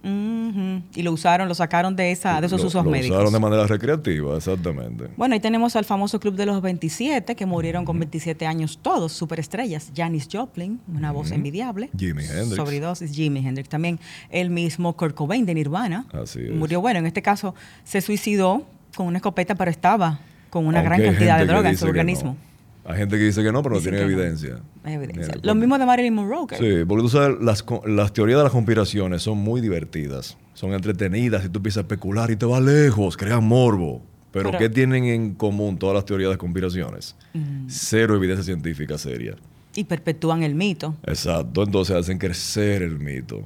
Speaker 2: Y lo usaron, lo sacaron de esa de esos usos médicos. Lo
Speaker 3: usaron de manera recreativa, exactamente.
Speaker 2: Bueno, ahí tenemos al famoso club de los 27 que murieron con 27 años todos, superestrellas. Janis Joplin, una voz envidiable.
Speaker 3: Jimi Hendrix.
Speaker 2: Sobredosis, Jimi Hendrix. También el mismo Kurt Cobain de Nirvana.
Speaker 3: Así es.
Speaker 2: Murió, bueno, en este caso se suicidó con una escopeta, pero estaba con una gran cantidad de droga en su organismo.
Speaker 3: Hay gente que dice que no, pero no tiene evidencia.
Speaker 2: Lo mismo de Marilyn Monroe.
Speaker 3: Sí, porque tú sabes, las, las teorías de las conspiraciones son muy divertidas, son entretenidas y tú empiezas a especular y te vas lejos, crean morbo. Pero, ¿qué tienen en común todas las teorías de conspiraciones? Mm. Cero evidencia científica seria.
Speaker 2: Y perpetúan el mito.
Speaker 3: Exacto, entonces hacen crecer el mito.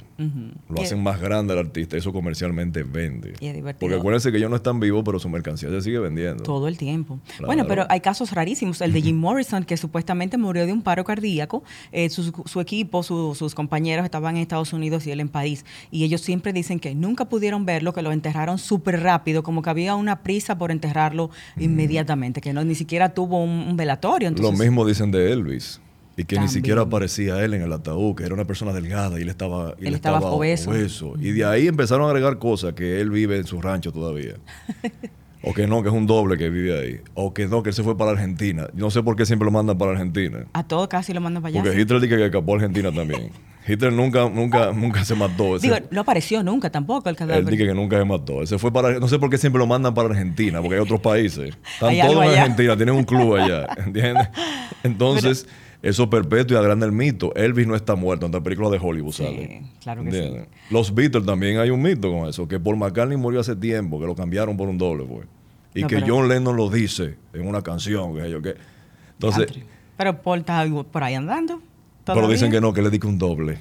Speaker 3: Lo hacen más grande al artista, eso comercialmente vende.
Speaker 2: Y es divertido.
Speaker 3: Porque acuérdense que ellos no están vivos, pero su mercancía se sigue vendiendo.
Speaker 2: Todo el tiempo. Bueno, pero hay casos rarísimos. El de Jim (laughs) Morrison, que supuestamente murió de un paro cardíaco. Eh, su, equipo, sus compañeros estaban en Estados Unidos y él en París. Y ellos siempre dicen que nunca pudieron verlo, que lo enterraron súper rápido, como que había una prisa por enterrarlo inmediatamente, que no ni siquiera tuvo un, velatorio.
Speaker 3: Lo mismo dicen de Elvis. Y que ni siquiera aparecía él en el ataúd, que era una persona delgada y él estaba,
Speaker 2: él, estaba, obeso.
Speaker 3: Y de ahí empezaron a agregar cosas, que él vive en su rancho todavía. (laughs) o que no, que es un doble que vive ahí. O que no, que él se fue para Argentina. No sé por qué siempre lo mandan para Argentina.
Speaker 2: A todos casi lo mandan para allá.
Speaker 3: Porque Hitler dice que escapó a Argentina también. (laughs) Hitler nunca, nunca, nunca se mató.
Speaker 2: Digo, no apareció nunca tampoco el cadáver.
Speaker 3: Él dice que nunca se mató. se fue para, no sé por qué siempre lo mandan para Argentina, porque hay otros países. (laughs) Están todos en Argentina, tienen un club allá. ¿Entiendes? Entonces... Eso perpetua y agranda el mito. Elvis no está muerto, en la película de Hollywood
Speaker 2: sí, Claro que sí.
Speaker 3: Los Beatles también hay un mito con eso, que Paul McCartney murió hace tiempo, que lo cambiaron por un doble, pues. Y que John Lennon lo dice en una canción, que yo que. Entonces.
Speaker 2: Pero Paul está por ahí andando.
Speaker 3: Pero dicen que no, que le dice un doble.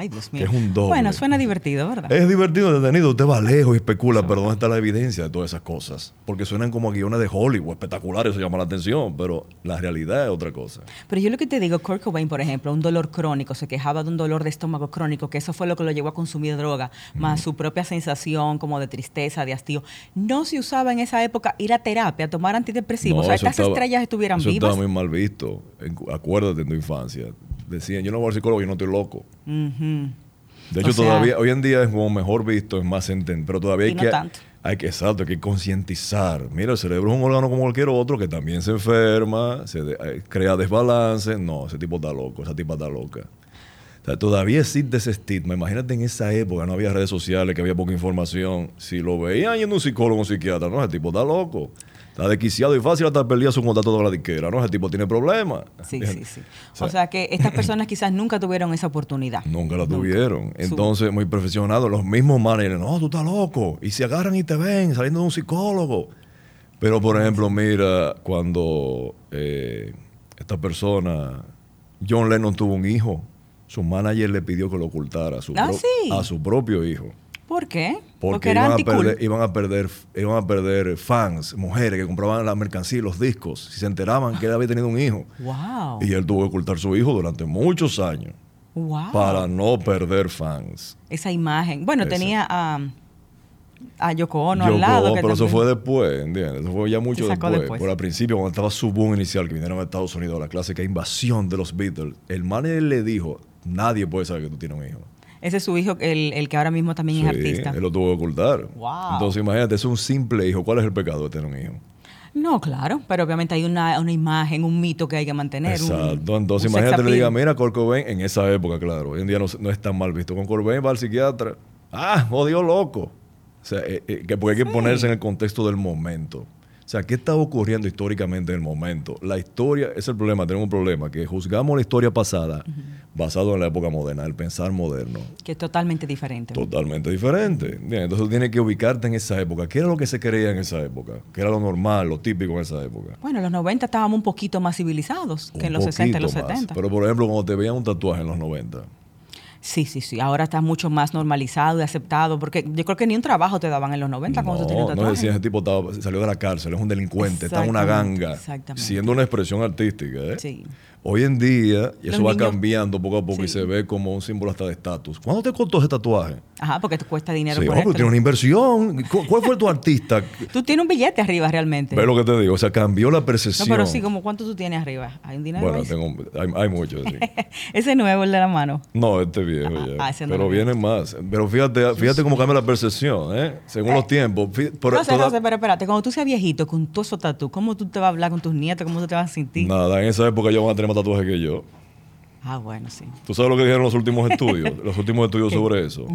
Speaker 2: Ay, Dios mío.
Speaker 3: es un doble.
Speaker 2: Bueno, suena divertido, ¿verdad?
Speaker 3: Es divertido, detenido. Usted va lejos y especula, pero ¿dónde está la evidencia de todas esas cosas? Porque suenan como guiones de Hollywood, espectaculares, eso llama la atención, pero la realidad es otra cosa.
Speaker 2: Pero yo lo que te digo, Kurt Cobain, por ejemplo, un dolor crónico, se quejaba de un dolor de estómago crónico, que eso fue lo que lo llevó a consumir droga, más su propia sensación como de tristeza, de hastío. No se usaba en esa época ir a terapia, a tomar antidepresivos. o sea, estas estrellas estuvieran
Speaker 3: eso
Speaker 2: vivas.
Speaker 3: Estaba muy mal visto. Acuérdate en tu infancia. Decían, yo no voy al psicólogo, yo no estoy loco. De hecho, todavía, hoy en día es como mejor visto, es más entendido, pero todavía hay que... Hay que, exacto, hay que concientizar. Mira, el cerebro es un órgano como cualquier otro que también se enferma, se eh, crea desbalance. No, ese tipo está loco, esa tipa está loca. O sea, todavía existe ese estigma. Imagínate en esa época, no había redes sociales, que había poca información. Si lo veían yendo un psicólogo o un psiquiatra, no, ese tipo está loco. Está desquiciado y fácil hasta perdía su contacto de la disquera, ¿no? Ese tipo tiene problemas.
Speaker 2: Sí, sí, sí. O sea, que estas (laughs) personas quizás nunca tuvieron esa oportunidad.
Speaker 3: Nunca la tuvieron. Entonces, muy profesionados, los mismos managers, no, tú estás loco. Y se agarran y te ven saliendo de un psicólogo. Pero, por ejemplo, mira, cuando eh, esta persona, John Lennon tuvo un hijo, su manager le pidió que lo ocultara a su,
Speaker 2: ¿Ah,
Speaker 3: a su propio hijo.
Speaker 2: ¿Por qué?
Speaker 3: Porque, iban, a perder, iban, a perder, iban a perder fans, mujeres que compraban la mercancía y los discos, si se enteraban que él había tenido un hijo.
Speaker 2: Wow.
Speaker 3: Y él tuvo que ocultar su hijo durante muchos años.
Speaker 2: Wow.
Speaker 3: Para no perder fans.
Speaker 2: Esa imagen. Bueno, tenía a, a Yoko Ono al lado.
Speaker 3: pero eso fue después, ¿entiendes? Eso fue ya mucho después. después. Por al principio, cuando estaba su boom inicial, que vinieron a Estados Unidos, la clásica invasión de los Beatles, el manager le dijo, nadie puede saber que tú tienes un hijo.
Speaker 2: Ese es su hijo, el, el que ahora mismo también es artista.
Speaker 3: Él lo tuvo que ocultar.
Speaker 2: Wow.
Speaker 3: Entonces, imagínate, es un simple hijo. ¿Cuál es el pecado de tener un hijo?
Speaker 2: No, claro, pero obviamente hay una, imagen, un mito que hay que mantener.
Speaker 3: Exacto. Entonces, imagínate le diga, mira, Kurt en esa época, claro, hoy en día no, no es tan mal visto. Con Corbin va al psiquiatra. Ah, odio loco. O sea, eh, eh, que porque hay que ponerse en el contexto del momento. O sea, ¿qué está ocurriendo históricamente en el momento? La historia, es el problema, tenemos un problema, que juzgamos la historia pasada basado en la época moderna, el pensar moderno.
Speaker 2: Que es totalmente diferente.
Speaker 3: Totalmente diferente. Bien, entonces tú tienes que ubicarte en esa época. ¿Qué era lo que se creía en esa época? ¿Qué era lo normal, lo típico en esa época?
Speaker 2: Bueno, en los 90 estábamos un poquito más civilizados que en los 60 y los 70.
Speaker 3: Pero por ejemplo, cuando te veían un tatuaje en los 90,
Speaker 2: Sí, sí, sí. Ahora está mucho más normalizado y aceptado, porque yo creo que ni un trabajo te daban en los 90 cuando tú tenías
Speaker 3: No decían ese tipo salió de la cárcel, es un delincuente, está en una ganga, siendo una expresión artística. ¿eh? Sí. Hoy en día, y eso va cambiando poco a poco y se ve como un símbolo hasta de estatus. ¿Cuándo te costó ese tatuaje?
Speaker 2: Ajá, porque te cuesta dinero.
Speaker 3: Sí, porque tiene una inversión. ¿Cuál fue tu artista?
Speaker 2: tú tienes un billete arriba realmente.
Speaker 3: Ve lo que te digo, o sea, cambió la percepción.
Speaker 2: No, pero sí, como ¿cuánto tú tienes arriba? ¿Hay un dinero?
Speaker 3: Bueno, tengo, hay, hay mucho, sí. (laughs)
Speaker 2: ¿Ese nuevo, el de la mano?
Speaker 3: No, este viejo ah, ya. Ah, ese pero viene más. Pero fíjate, fíjate cómo cambia la percepción, ¿eh? Según los tiempos.
Speaker 2: no sé, no sé, pero espérate, cuando tú seas viejito con todo eso tatu, ¿cómo tú te vas a hablar con tus nietos? ¿Cómo tú te vas a sentir?
Speaker 3: Nada, en esa época yo van a tener más tatuajes que yo.
Speaker 2: Ah, bueno, sí.
Speaker 3: ¿Tú sabes lo que dijeron los últimos (laughs) estudios? los últimos estudios sobre eso.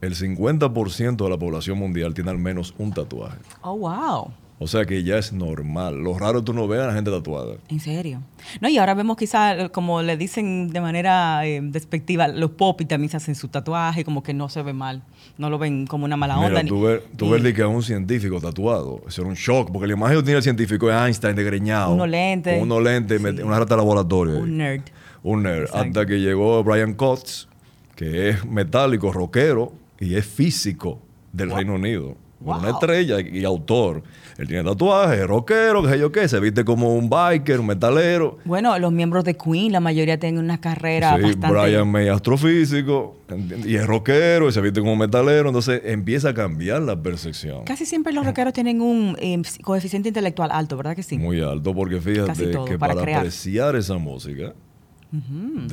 Speaker 3: El 50% de la población mundial tiene al menos un tatuaje.
Speaker 2: Oh, wow.
Speaker 3: O sea que ya es normal. Lo raro tú no veas a la gente tatuada.
Speaker 2: ¿En serio? No, y ahora vemos quizás, eh, como le dicen de manera eh, despectiva, los popis también se hacen su tatuaje, como que no se ve mal. No lo ven como una mala onda.
Speaker 3: Tú ves, tú que a un científico tatuado. Eso era un shock, porque la imagen que tiene el científico es Einstein de greñado.
Speaker 2: Unos lentes.
Speaker 3: Unos lentes, una rata de laboratorio.
Speaker 2: Un nerd
Speaker 3: un nerd. Hasta que llegó Brian Cox, que es metálico, rockero y es físico del Reino Unido. Una estrella y autor. Él tiene tatuajes, rockero, qué sé yo qué, se viste como un biker, un metalero.
Speaker 2: Bueno, los miembros de Queen, la mayoría tienen una carrera
Speaker 3: sí, Brian May, astrofísico, y es rockero, y se viste como un metalero, entonces empieza a cambiar la percepción.
Speaker 2: Casi siempre los rockeros tienen un eh, coeficiente intelectual alto, ¿verdad que sí?
Speaker 3: Muy alto, porque fíjate que para apreciar esa música,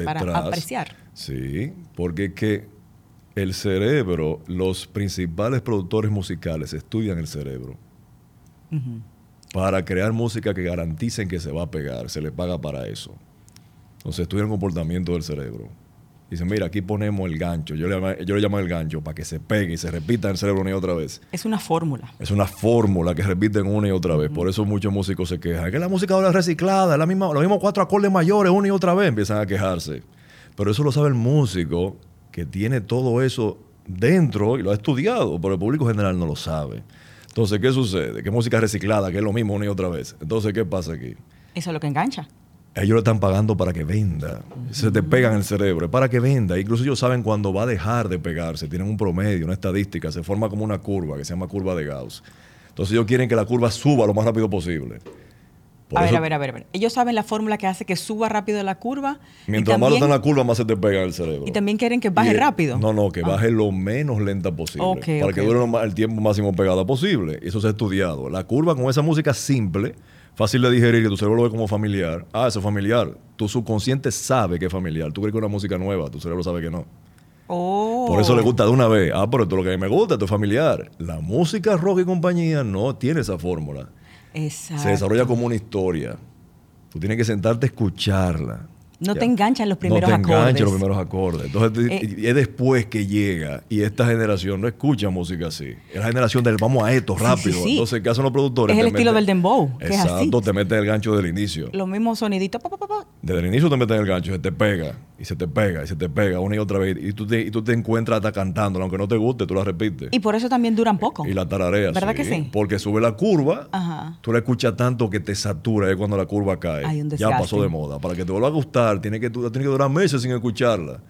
Speaker 2: para apreciar.
Speaker 3: Sí, porque que el cerebro, los principales productores musicales estudian el cerebro para crear música que garanticen que se va a pegar, se le paga para eso. Entonces estudian el comportamiento del cerebro. Dicen, mira, aquí ponemos el gancho. Yo le, yo le llamo el gancho para que se pegue y se repita en el cerebro una y otra vez.
Speaker 2: Es una fórmula.
Speaker 3: Es una fórmula que repiten una y otra vez. Por eso muchos músicos se quejan. Es que la música ahora es reciclada, la misma, los mismos cuatro acordes mayores una y otra vez empiezan a quejarse. Pero eso lo sabe el músico que tiene todo eso dentro y lo ha estudiado, pero el público general no lo sabe. Entonces, ¿qué sucede? Que música reciclada, que es lo mismo una y otra vez. Entonces, ¿qué pasa aquí?
Speaker 2: Eso es lo que engancha
Speaker 3: ellos lo están pagando para que venda. Se te pegan el cerebro, es para que venda. Incluso ellos saben cuándo va a dejar de pegarse. Tienen un promedio, una estadística. Se forma como una curva que se llama curva de Gauss. Entonces ellos quieren que la curva suba lo más rápido posible.
Speaker 2: A, ver, a ver, a ver, Ellos saben la fórmula que hace que suba rápido la curva.
Speaker 3: Mientras más está en la curva, más se te pega en el cerebro.
Speaker 2: Y también quieren que baje rápido.
Speaker 3: No, no, que ah. baje lo menos lenta posible. para que dure el tiempo máximo pegada posible. Eso se ha estudiado. La curva con esa música simple fácil de digerir, que tu cerebro lo ve como familiar. Ah, eso es familiar. Tu subconsciente sabe que es familiar. Tú crees que es una música nueva, tu cerebro sabe que no.
Speaker 2: Oh.
Speaker 3: Por eso le gusta de una vez. Ah, pero esto es lo que a mí me gusta, esto es familiar. La música rock y compañía no tiene esa fórmula.
Speaker 2: Exacto.
Speaker 3: Se desarrolla como una historia. Tú tienes que sentarte a escucharla.
Speaker 2: No te enganchan los primeros
Speaker 3: acordes.
Speaker 2: No te
Speaker 3: enganchan los primeros acordes. Entonces eh, es después que llega y esta generación no escucha música así. Es la generación del vamos a esto rápido. Entonces, ¿qué hacen los productores?
Speaker 2: Es el estilo del dembow.
Speaker 3: Exacto, te meten el gancho del inicio.
Speaker 2: Los mismos soniditos.
Speaker 3: Desde el inicio te meten el gancho, se te pega y se te pega y se te pega una y otra vez. Y tú te, y tú te encuentras hasta cantando, aunque no te guste, tú la repites.
Speaker 2: Y por eso también duran poco.
Speaker 3: Y la tarareas.
Speaker 2: ¿Verdad que sí?
Speaker 3: Porque sube la curva, tú la escuchas tanto que te satura es cuando la curva cae. ya pasó de moda. Para que te vuelva a gustar, tiene que, tú, que durar meses sin escucharla.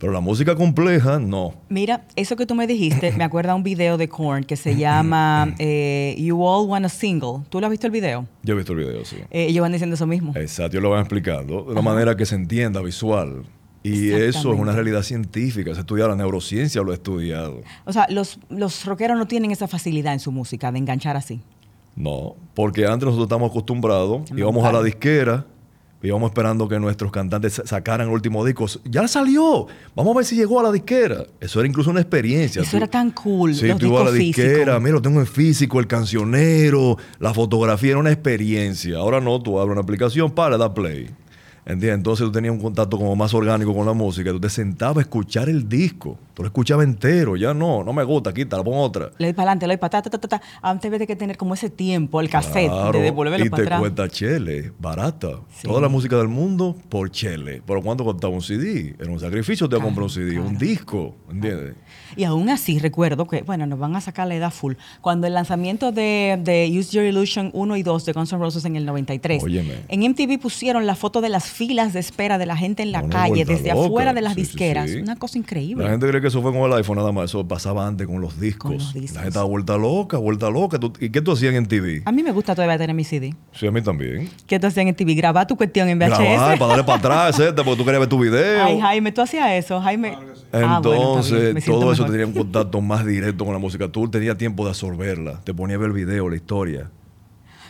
Speaker 3: Pero la música compleja, no.
Speaker 2: Mira, eso que tú me dijiste, me acuerda un video de Korn que se llama (clears throat) eh, You All Want a Single. ¿Tú lo has visto el video?
Speaker 3: Yo he visto el video, sí.
Speaker 2: Eh, ellos van diciendo eso mismo.
Speaker 3: Exacto, ellos lo van explicando de una manera que se entienda visual. Y eso es una realidad científica. Se estudia la neurociencia, lo ha estudiado.
Speaker 2: O sea, los, los rockeros no tienen esa facilidad en su música de enganchar así.
Speaker 3: No, porque antes nosotros estamos acostumbrados, íbamos a la disquera íbamos esperando que nuestros cantantes sacaran el último disco. Ya salió. Vamos a ver si llegó a la disquera. Eso era incluso una experiencia.
Speaker 2: Eso era tan cool.
Speaker 3: Sí, tú ibas a la disquera, mira, lo tengo en físico, el cancionero, la fotografía, era una experiencia. Ahora no, tú abres una aplicación para dar play. ¿Entiendes? Entonces tú tenías un contacto como más orgánico con la música. Tú te sentabas a escuchar el disco. Tú lo escuchabas entero. Ya no, no me gusta, quítala, pon otra.
Speaker 2: Le doy para adelante, le doy para atrás, Antes de que tener como ese tiempo, el cassette, de devolverlo
Speaker 3: para atrás. Y te cuesta chele, barata. Toda la música del mundo por chele. ¿Pero cuánto costaba un CD? Era un sacrificio te comprar un CD, un disco, ¿entiendes?
Speaker 2: Y aún así recuerdo que, bueno, nos van a sacar la edad full. Cuando el lanzamiento de, Use Your Illusion 1 y 2 de Guns N' Roses en el 93, en MTV pusieron la foto de las filas de espera de la gente en la calle, desde afuera de las disqueras. Una cosa increíble.
Speaker 3: La gente cree que eso fue con el iPhone nada más. Eso pasaba antes con los discos. La gente estaba vuelta loca, vuelta loca. ¿Y qué tú hacías en MTV?
Speaker 2: A mí me gusta todavía tener mi CD.
Speaker 3: Sí, a mí también.
Speaker 2: ¿Qué tú hacías en MTV? Grabar tu cuestión en VHS. Grabar,
Speaker 3: para darle para atrás, (laughs) etcétera, porque tú querías ver tu video.
Speaker 2: Ay, Jaime, tú hacías eso. Jaime.
Speaker 3: Ah, Entonces, todo eso tenía un (laughs) contacto más directo con la música. Tú tenías tiempo de absorberla. Te ponías a ver el video, la historia.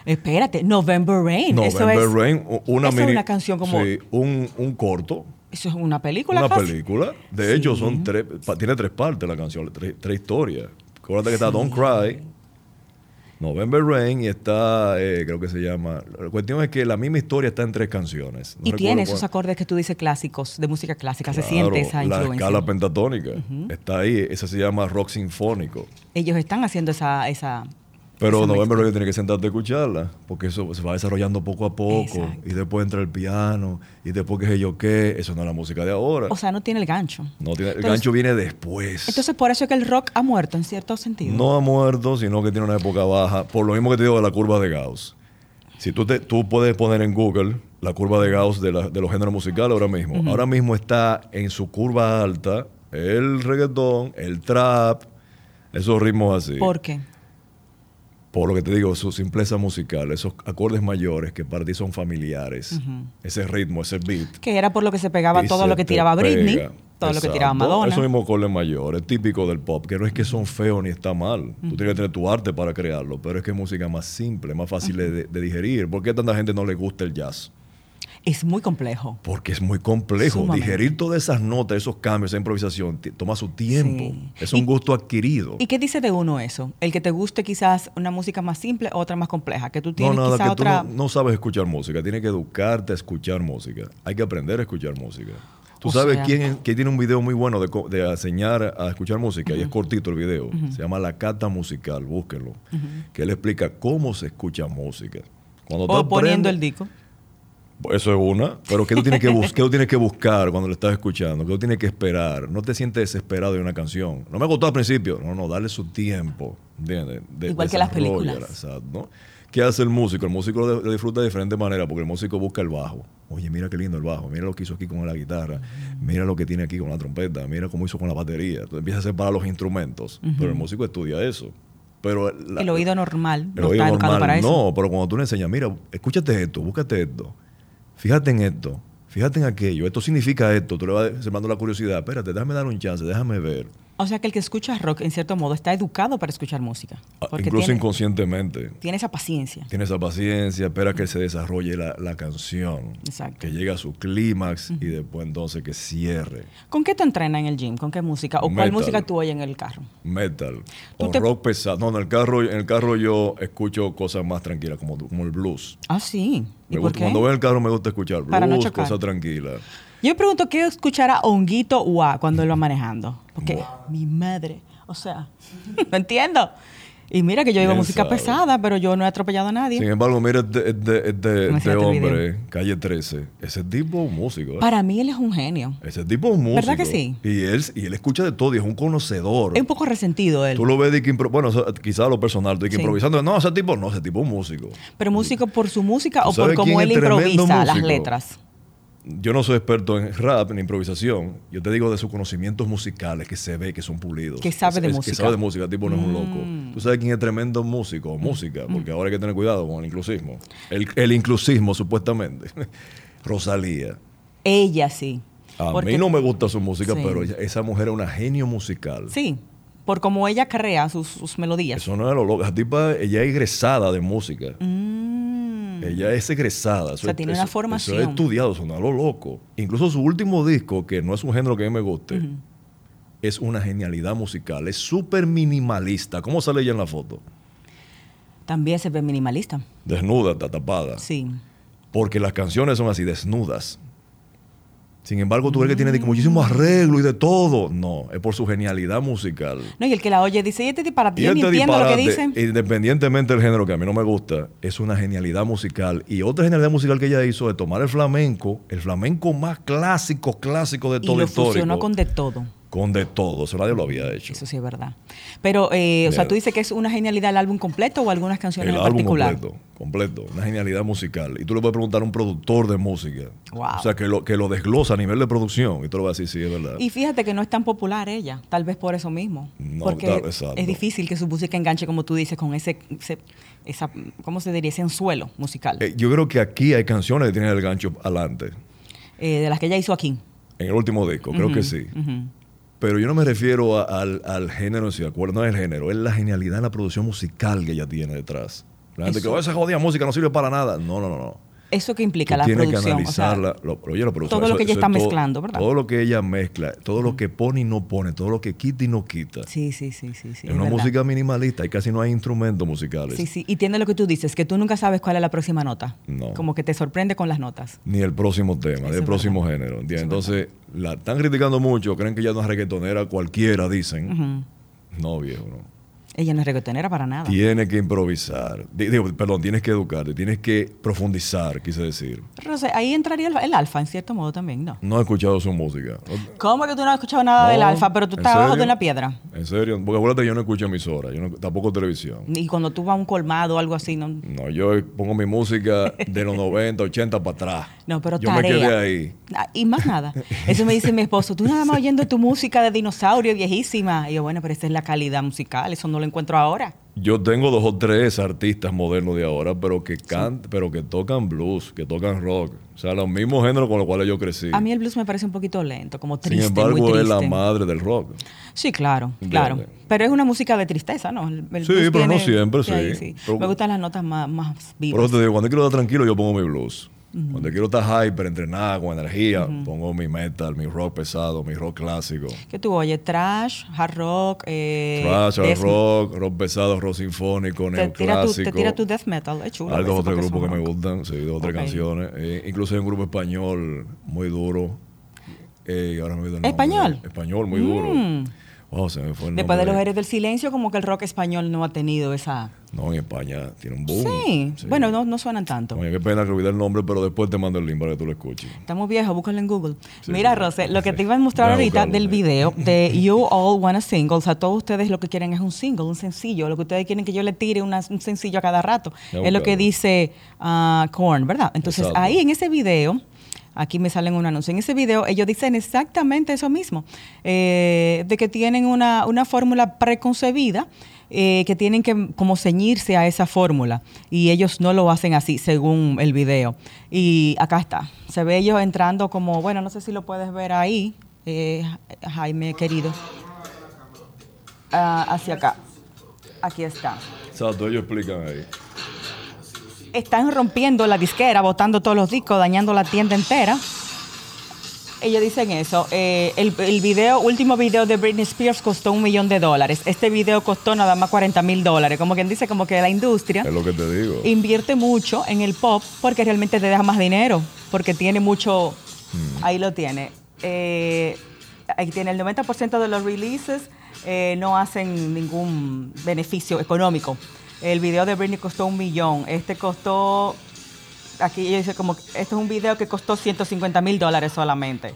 Speaker 2: Espérate, November Rain.
Speaker 3: November Rain, una
Speaker 2: eso es una canción como.
Speaker 3: Sí, un, un, corto.
Speaker 2: Eso es una película.
Speaker 3: Una película. De hecho, son tres, tiene tres partes la canción, tres, tres historias. Acuérdate que está Don't Cry, November Rain y está, eh, creo que se llama. La cuestión es que la misma historia está en tres canciones.
Speaker 2: y tiene esos acordes que tú dices clásicos, de música clásica. se siente esa influencia.
Speaker 3: La escala pentatónica está ahí. Esa se llama rock sinfónico.
Speaker 2: Ellos están haciendo esa, esa
Speaker 3: pero November Rain tiene que sentarte a escucharla, porque eso se va desarrollando poco a poco. Y después entra el piano, y después qué sé yo qué. Eso no es la música de ahora.
Speaker 2: O sea, no tiene el gancho.
Speaker 3: No tiene, el gancho viene después.
Speaker 2: Entonces, por eso es que el rock ha muerto en cierto sentido.
Speaker 3: No ha muerto, sino que tiene una época baja. Por lo mismo que te digo de la curva de Gauss. Si tú, te, tú puedes poner en Google la curva de Gauss de, los géneros musicales ahora mismo. Ahora mismo está en su curva alta el reggaetón, el trap, esos ritmos así.
Speaker 2: ¿Por qué?
Speaker 3: Por lo que te digo, su simpleza musical, esos acordes mayores que para ti son familiares, ese ritmo, ese beat.
Speaker 2: Que era por lo que se pegaba todo lo que tiraba Britney, todo lo que tiraba Madonna.
Speaker 3: Esos mismos acordes mayores, típico del pop, que no es que son feos ni está mal. Tú tienes que tener tu arte para crearlo, pero es que es música más simple, más fácil de, de, digerir. ¿Por qué a tanta gente no le gusta el jazz?
Speaker 2: Es muy complejo.
Speaker 3: Porque es muy complejo. Digerir todas esas notas, esos cambios, esa improvisación, toma su tiempo. Es un gusto adquirido.
Speaker 2: ¿Y qué dice de uno eso? El que te guste quizás una música más simple, otra más compleja. Que tú tienes
Speaker 3: no,
Speaker 2: nada, que
Speaker 3: otra... Tú no, sabes escuchar música. Tienes que educarte a escuchar música. Hay que aprender a escuchar música. Tú sabes quién, tiene un video muy bueno de, enseñar a escuchar música y es cortito el video. Se llama La Cata Musical, búsquenlo. Que él explica cómo se escucha música.
Speaker 2: Cuando o poniendo el disco.
Speaker 3: Eso es una. Pero ¿qué tú, tienes que ¿qué tú tienes que buscar cuando lo estás escuchando? ¿Qué tú tienes que esperar? No te sientes desesperado de una canción. No me gustó al principio. No, no, dale su tiempo. ¿entiendes?
Speaker 2: Igual que las películas.
Speaker 3: ¿no? ¿Qué hace el músico? El músico lo, disfruta de diferente manera porque el músico busca el bajo. Oye, mira qué lindo el bajo. Mira lo que hizo aquí con la guitarra. Mira lo que tiene aquí con la trompeta. Mira cómo hizo con la batería. Tú empiezas a separar los instrumentos. Pero el músico estudia eso. Pero
Speaker 2: el oído normal. El no oído está normal, para eso.
Speaker 3: No, pero cuando tú le enseñas, mira, escúchate esto, búscate esto fíjate en esto, fíjate en aquello, esto significa esto, tú le vas sembrando la curiosidad, espérate, déjame dar un chance, déjame ver.
Speaker 2: O sea que el que escucha rock, en cierto modo, está educado para escuchar música.
Speaker 3: Ah, incluso inconscientemente.
Speaker 2: Tiene esa paciencia.
Speaker 3: Tiene esa paciencia, espera que se desarrolle la, canción. Exacto. Que llegue a su clímax y después entonces que cierre.
Speaker 2: ¿Con qué te entrenas en el gym? ¿Con qué música? ¿O cuál música tú oyes en el carro?
Speaker 3: Metal. O rock pesado. No, en el carro, en el carro yo escucho cosas más tranquilas, como, como el blues.
Speaker 2: Ah, sí.
Speaker 3: ¿Y por qué? Cuando voy en el carro me gusta escuchar blues, cosas tranquilas.
Speaker 2: Yo me pregunto qué escuchará Honguito Ua cuando él va manejando. Porque mi madre, o sea, (laughs) no entiendo. Y mira que yo iba música pesada, pero yo no he atropellado a nadie.
Speaker 3: Sin embargo, mira de, de, de, hombre, calle 13. Ese tipo es músico. ¿eh?
Speaker 2: Para mí él es un genio.
Speaker 3: Ese tipo es un músico.
Speaker 2: ¿Verdad que sí?
Speaker 3: Y él, y él escucha de todo y es un conocedor.
Speaker 2: Es un poco resentido él.
Speaker 3: Tú lo ves de que, bueno, quizás lo personal, tú que improvisando. No, ese tipo no, ese tipo es músico.
Speaker 2: ¿Pero músico por su música o por cómo él improvisa las letras?
Speaker 3: Yo no soy experto en rap, en improvisación. Yo te digo de sus conocimientos musicales que se ve que son pulidos.
Speaker 2: Que sabe de música.
Speaker 3: Que sabe de música, tipo no es un loco. Mm. Tú sabes quién es tremendo músico, mm. música, porque ahora hay que tener cuidado con el inclusismo. El, el inclusismo, supuestamente. (laughs) Rosalía.
Speaker 2: Ella sí.
Speaker 3: A mí no me gusta su música, pero esa mujer es una genio musical.
Speaker 2: Sí, por cómo ella crea sus, melodías.
Speaker 3: Eso no es lo loco. Esa tipa, ella es egresada de música.
Speaker 2: Mm.
Speaker 3: Ella es egresada.
Speaker 2: o sea, tiene una formación. Eso
Speaker 3: es estudiado, suena lo loco. Incluso su último disco, que no es un género que a mí me guste, es una genialidad musical. Es súper minimalista. ¿Cómo sale ella en la foto?
Speaker 2: También se ve minimalista.
Speaker 3: Desnuda, está tapada.
Speaker 2: Sí.
Speaker 3: Porque las canciones son así, desnudas. Sin embargo, tú ves que tiene muchísimo arreglo y de todo. No, es por su genialidad musical.
Speaker 2: No, y el que la oye dice, y este disparate, yo este entiendo lo que dicen.
Speaker 3: Independientemente del género que a mí no me gusta, es una genialidad musical. Y otra genialidad musical que ella hizo es tomar el flamenco, el flamenco más clásico, clásico de todo
Speaker 2: y
Speaker 3: lo fusionó
Speaker 2: con de todo
Speaker 3: con de todo. Eso nadie lo había hecho.
Speaker 2: Eso sí es verdad. Pero, eh, o sea, tú dices que es una genialidad el álbum completo o algunas canciones en particular.
Speaker 3: Completo, completo. Una genialidad musical. Y tú le puedes preguntar a un productor de música. O sea, que lo, que lo desglosa a nivel de producción. Y tú lo vas a decir, sí, es verdad.
Speaker 2: Y fíjate que no es tan popular ella. Tal vez por eso mismo. No, porque es difícil que su música enganche, como tú dices, con ese, esa, ¿cómo se diría? Ese anzuelo musical.
Speaker 3: Eh, yo creo que aquí hay canciones que tienen el gancho adelante.
Speaker 2: Eh, de las que ella hizo aquí.
Speaker 3: En el último disco, creo que sí. Pero yo no me refiero al, al, género, si acuerdo, no es el género, es la genialidad en la producción musical que ella tiene detrás. La gente que, oh, esa jodida música no sirve para nada. No, no, no, no.
Speaker 2: ¿Eso que implica la producción?
Speaker 3: Tiene que analizarla. todo
Speaker 2: lo que ella está mezclando, ¿verdad?
Speaker 3: Todo lo que ella mezcla, todo lo que pone y no pone, todo lo que quita y no quita.
Speaker 2: Sí, sí, sí. sí,
Speaker 3: es, una música minimalista y casi no hay instrumentos musicales.
Speaker 2: Sí, sí. Y tiene lo que tú dices, que tú nunca sabes cuál es la próxima nota. No. Como que te sorprende con las notas.
Speaker 3: Ni el próximo tema, ni el próximo género. Entonces, la están criticando mucho, creen que ya no es reggaetonera cualquiera, dicen. No, viejo, no.
Speaker 2: Ella no es reggaetonera para nada.
Speaker 3: Tiene que improvisar. Digo, perdón, tienes que educarte, tienes que profundizar, quise decir.
Speaker 2: Rosé, ahí entraría el, alfa, en cierto modo también, ¿no?
Speaker 3: No he escuchado su música.
Speaker 2: ¿Cómo que tú no has escuchado nada del alfa, pero tú estás abajo de una piedra?
Speaker 3: En serio, porque acuérdate, yo no escucho emisoras, yo tampoco televisión.
Speaker 2: Y cuando tú vas a un colmado o algo así, ¿no?
Speaker 3: No, yo pongo mi música de los 90, 80 para atrás.
Speaker 2: No, pero
Speaker 3: Yo me quedé ahí.
Speaker 2: Ah, y más nada. Eso me dice mi esposo, tú nada más (laughs) oyendo tu música de dinosaurio viejísima. Y yo, bueno, pero esa es la calidad musical, eso no lo encuentro ahora.
Speaker 3: Yo tengo dos o tres artistas modernos de ahora, pero que cantan, pero que tocan blues, que tocan rock. O sea, los mismos géneros con los cuales yo crecí.
Speaker 2: A mí el blues me parece un poquito lento, como triste.
Speaker 3: Sin embargo, es la madre del rock.
Speaker 2: Sí, claro, claro. Pero es una música de tristeza, ¿no?
Speaker 3: sí, pero no siempre, sí.
Speaker 2: me gustan las notas más, más vivas.
Speaker 3: Pero te digo, cuando quiero estar tranquilo, yo pongo mi blues. Cuando quiero estar hyper, entrenada, con energía, pongo mi metal, mi rock pesado, mi rock clásico.
Speaker 2: ¿Qué tú oyes? Trash, hard rock, eh,
Speaker 3: Trash, hard rock, rock pesado, rock sinfónico, neoclásico.
Speaker 2: te tira tu death metal, es chulo.
Speaker 3: Hay dos o tres grupos que me gustan, sí, dos o tres canciones. Eh, incluso hay un grupo español muy duro. Eh, ahora no
Speaker 2: ¿Español?
Speaker 3: Español, muy duro. Mm.
Speaker 2: Después de los Héroes del Silencio, como que el rock español no ha tenido esa...
Speaker 3: No, en España tiene un boom.
Speaker 2: Sí, bueno, no, no suenan tanto.
Speaker 3: Oye, qué pena que olvidé el nombre, pero después te mando el link para que tú lo escuches.
Speaker 2: Estamos viejos, búscalo en Google. Mira, Rosé, lo que te iba a mostrar ahorita del video (laughs) de You All Want a Single, o sea, todos ustedes lo que quieren es un single, un sencillo. Lo que ustedes quieren que yo le tire un sencillo a cada rato. es lo que dice uh, Korn, ¿verdad? Entonces, ahí en ese video Aquí me salen un anuncio. En ese video ellos dicen exactamente eso mismo, eh, de que tienen una, fórmula preconcebida. Eh, que tienen que como ceñirse a esa fórmula y ellos no lo hacen así según el video. Y acá está, se ve ellos entrando como, bueno, no sé si lo puedes ver ahí, eh, Jaime querido, ah, hacia acá. Aquí está.
Speaker 3: Exacto, ellos explican ahí
Speaker 2: están rompiendo la disquera, botando todos los discos, dañando la tienda entera. Ellos dicen eso. Eh, el, video, último video de Britney Spears costó un millón de dólares. Este video costó nada más 40 mil dólares. Como quien dice, como que la industria
Speaker 3: es lo que te digo.
Speaker 2: invierte mucho en el pop porque realmente te deja más dinero. Porque tiene mucho. Hmm. Ahí lo tiene. Eh, ahí tiene el 90% de los releases eh, no hacen ningún beneficio económico. El video de Britney costó un millón. Este costó, aquí dice como, este es un video que costó 150 mil dólares solamente.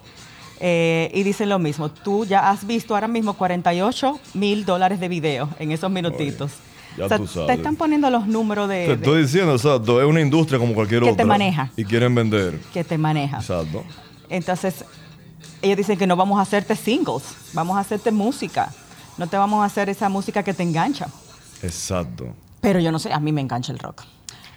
Speaker 2: Eh, y dicen lo mismo, tú ya has visto ahora mismo 48 mil dólares de video en esos minutitos.
Speaker 3: ya tú sabes.
Speaker 2: Te están poniendo los números de...
Speaker 3: Te estoy diciendo, exacto, es una industria como cualquier otra.
Speaker 2: Que te maneja.
Speaker 3: Y quieren vender.
Speaker 2: Que te maneja.
Speaker 3: Exacto.
Speaker 2: Entonces, ellos dicen que no vamos a hacerte singles, vamos a hacerte música. No te vamos a hacer esa música que te engancha.
Speaker 3: Exacto.
Speaker 2: Pero yo no sé, a mí me engancha el rock.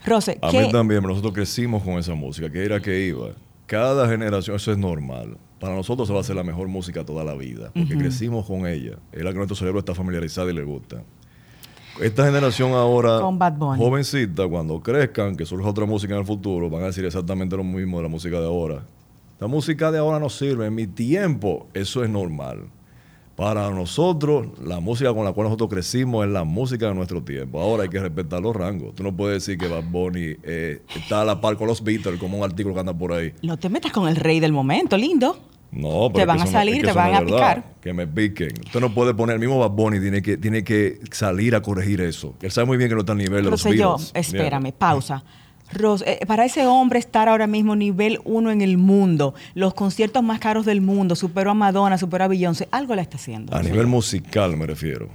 Speaker 2: Rose,
Speaker 3: a mí también, nosotros crecimos con esa música, que era que iba. Cada generación, eso es normal. Para nosotros va a hacer la mejor música toda la vida, porque crecimos con ella. Es la que nuestro cerebro está familiarizado y le gusta. esta generación ahora, jovencita, cuando crezcan, que surja otra música en el futuro, van a decir exactamente lo mismo de la música de ahora. La música de ahora no sirve. En mi tiempo, eso es normal. Para nosotros, la música con la cual nosotros crecimos es la música de nuestro tiempo. Ahora hay que respetar los rangos. Tú no puedes decir que Bad Bunny eh, está a la par con los Beatles, como un artículo que anda por ahí.
Speaker 2: No te metas con el rey del momento, lindo.
Speaker 3: No,
Speaker 2: pero te van a salir, te van a picar.
Speaker 3: Que me piquen. Usted no puede poner el mismo Bad Bunny, tiene que, tiene que salir a corregir eso. Él sabe muy bien que no está a nivel de los Beatles. yo,
Speaker 2: espérame, pausa. Eh, para ese hombre estar ahora mismo nivel uno en el mundo, los conciertos más caros del mundo, superó a Madonna, superó a Beyoncé, algo le está haciendo.
Speaker 3: A nivel musical me refiero.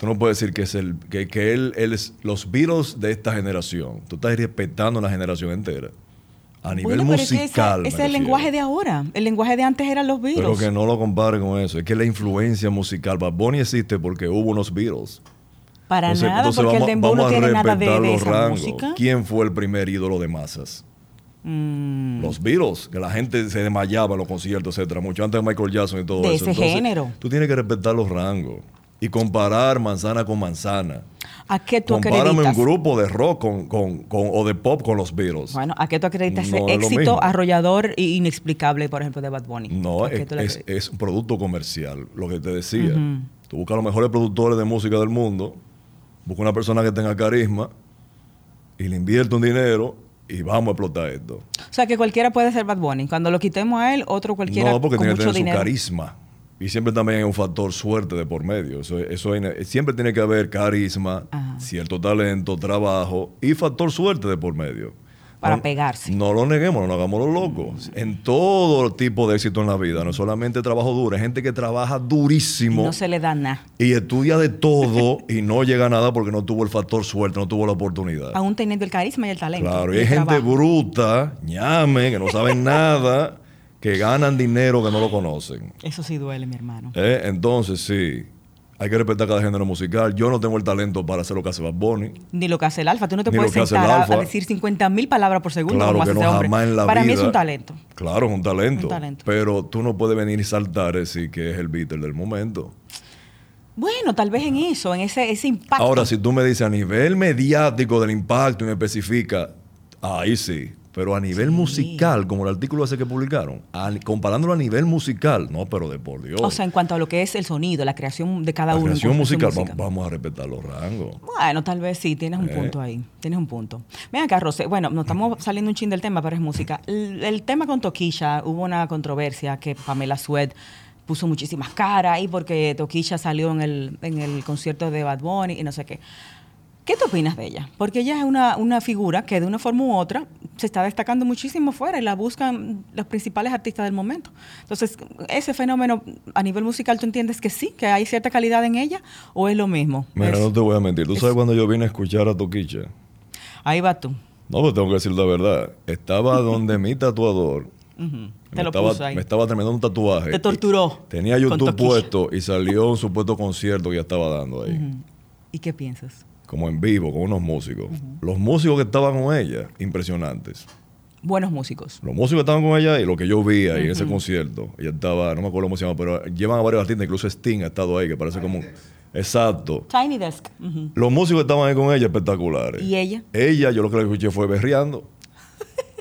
Speaker 3: Tú no puedes decir que es el que, él, es los Beatles de esta generación. Tú estás respetando una generación entera. A nivel musical.
Speaker 2: Ese, es el lenguaje de ahora. El lenguaje de antes eran los Beatles.
Speaker 3: Pero que no lo compare con eso. Es que la influencia musical. Bad Bunny existe porque hubo unos Beatles.
Speaker 2: Para nada, porque el dembow no tiene nada de, de esa música.
Speaker 3: ¿Quién fue el primer ídolo de masas? Mm. Los Beatles, que la gente se desmayaba en los conciertos, etcétera, mucho antes de Michael Jackson y todo
Speaker 2: de
Speaker 3: eso.
Speaker 2: De ese género.
Speaker 3: Tú tienes que respetar los rangos y comparar manzana con manzana.
Speaker 2: ¿A qué tú
Speaker 3: Compárame un grupo de rock con, o de pop con los Beatles.
Speaker 2: Bueno, ¿a qué tú acreditas ese éxito arrollador e inexplicable, por ejemplo, de Bad Bunny?
Speaker 3: No, es, un producto comercial, lo que te decía. Tú buscas los mejores productores de música del mundo busca una persona que tenga carisma y le invierte un dinero y vamos a explotar esto.
Speaker 2: O sea, que cualquiera puede ser Bad Bunny. Cuando lo quitemos a él, otro cualquiera
Speaker 3: No, porque tiene
Speaker 2: que
Speaker 3: tener su carisma. Y siempre también hay un factor suerte de por medio. Eso, eso siempre tiene que haber carisma, cierto talento, trabajo y factor suerte de por medio
Speaker 2: para pegarse.
Speaker 3: No lo neguemos, no hagamos los locos. En todo tipo de éxito en la vida, no solamente trabajo duro, hay gente que trabaja durísimo.
Speaker 2: no se le da nada.
Speaker 3: Y estudia de todo y no llega a nada porque no tuvo el factor suerte, no tuvo la oportunidad.
Speaker 2: Aún teniendo el carisma y el talento.
Speaker 3: Claro, y hay gente bruta, ñame, que no saben nada, que ganan dinero que no lo conocen.
Speaker 2: Eso sí duele, mi hermano.
Speaker 3: Eh, entonces, sí. Hay que respetar cada género musical. Yo no tengo el talento para hacer lo que hace Bad Bunny.
Speaker 2: Ni lo que hace el Alfa. Tú no te puedes sentar a, decir 50 mil palabras por segundo
Speaker 3: claro que no, jamás en la
Speaker 2: Para mí es un talento.
Speaker 3: Claro, es un talento. Pero tú no puedes venir y saltar y decir que es el Beatle del momento.
Speaker 2: Bueno, tal vez en eso, en ese, ese impacto.
Speaker 3: Ahora, si tú me dices a nivel mediático del impacto y me especifica, ahí sí. Pero a nivel musical, como el artículo ese que publicaron, comparándolo a nivel musical, no, pero de por Dios.
Speaker 2: O sea, en cuanto a lo que es el sonido, la creación de cada uno.
Speaker 3: La creación musical, vamos a respetar los rangos.
Speaker 2: Bueno, tal vez sí, tienes un eh. punto ahí. Tienes un punto. Ven acá, Rosé. Bueno, nos estamos (clears throat) saliendo un chin del tema, pero es música. El, tema con Toquilla, hubo una controversia que Pamela Sued puso muchísimas caras ahí porque Toquilla salió en el, en el concierto de Bad Bunny y no sé qué. ¿Qué te opinas de ella? Porque ella es una, una, figura que de una forma u otra se está destacando muchísimo fuera y la buscan los principales artistas del momento. Entonces, ese fenómeno a nivel musical, ¿tú entiendes que sí, que hay cierta calidad en ella o es lo mismo?
Speaker 3: Mira, no te voy a mentir. ¿Tú sabes cuando yo vine a escuchar a Toquicha?
Speaker 2: Ahí va tú.
Speaker 3: No, pues tengo que decir la verdad. Estaba donde mi tatuador (laughs)
Speaker 2: Te lo
Speaker 3: estaba,
Speaker 2: puso ahí.
Speaker 3: Me estaba terminando un tatuaje.
Speaker 2: Te torturó.
Speaker 3: Tenía YouTube puesto y salió un supuesto concierto que ya estaba dando ahí.
Speaker 2: ¿Y qué piensas?
Speaker 3: Como en vivo, con unos músicos. Los músicos que estaban con ella, impresionantes.
Speaker 2: Buenos músicos.
Speaker 3: Los músicos que estaban con ella y lo que yo vi ahí en ese concierto. Ella estaba, no me acuerdo cómo se llama, pero llevan a varios artistas, incluso Sting ha estado ahí, que parece como... Exacto.
Speaker 2: Tiny Desk.
Speaker 3: Los músicos que estaban ahí con ella, espectaculares.
Speaker 2: ¿Y ella?
Speaker 3: Ella, yo lo que le escuché fue berreando.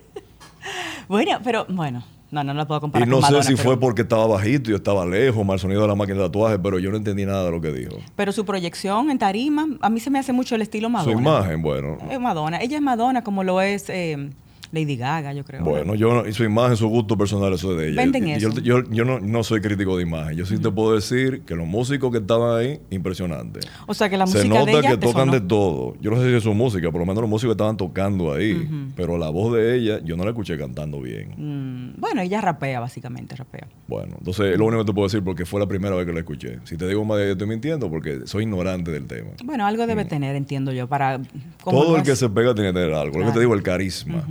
Speaker 3: (laughs)
Speaker 2: bueno, pero bueno. No, no lo puedo comparar.
Speaker 3: Y no sé si fue porque estaba bajito, yo estaba lejos, mal sonido de la máquina de tatuaje, pero yo no entendí nada de lo que dijo.
Speaker 2: Pero su proyección en tarima, a mí se me hace mucho el estilo Madonna.
Speaker 3: Su imagen, bueno.
Speaker 2: Es Madonna. Ella es Madonna como lo es eh, Lady Gaga, yo creo.
Speaker 3: Bueno, yo y su imagen, su gusto personal, eso es de ella.
Speaker 2: Venden
Speaker 3: yo,
Speaker 2: eso.
Speaker 3: Yo, yo, no, no, soy crítico de imagen. Yo sí te puedo decir que los músicos que estaban ahí, impresionante.
Speaker 2: O sea, que la música
Speaker 3: Se nota
Speaker 2: de ella
Speaker 3: que tocan de todo. Yo no sé si es su música, por lo menos los músicos estaban tocando ahí. Pero la voz de ella, yo no la escuché cantando bien.
Speaker 2: Mm, bueno, ella rapea, básicamente, rapea.
Speaker 3: Bueno, entonces es lo único que te puedo decir porque fue la primera vez que la escuché. Si te digo más, yo estoy mintiendo porque soy ignorante del tema.
Speaker 2: Bueno, algo debe tener, entiendo yo, para...
Speaker 3: Todo el que se pega tiene que tener algo. Lo que te digo, el carisma.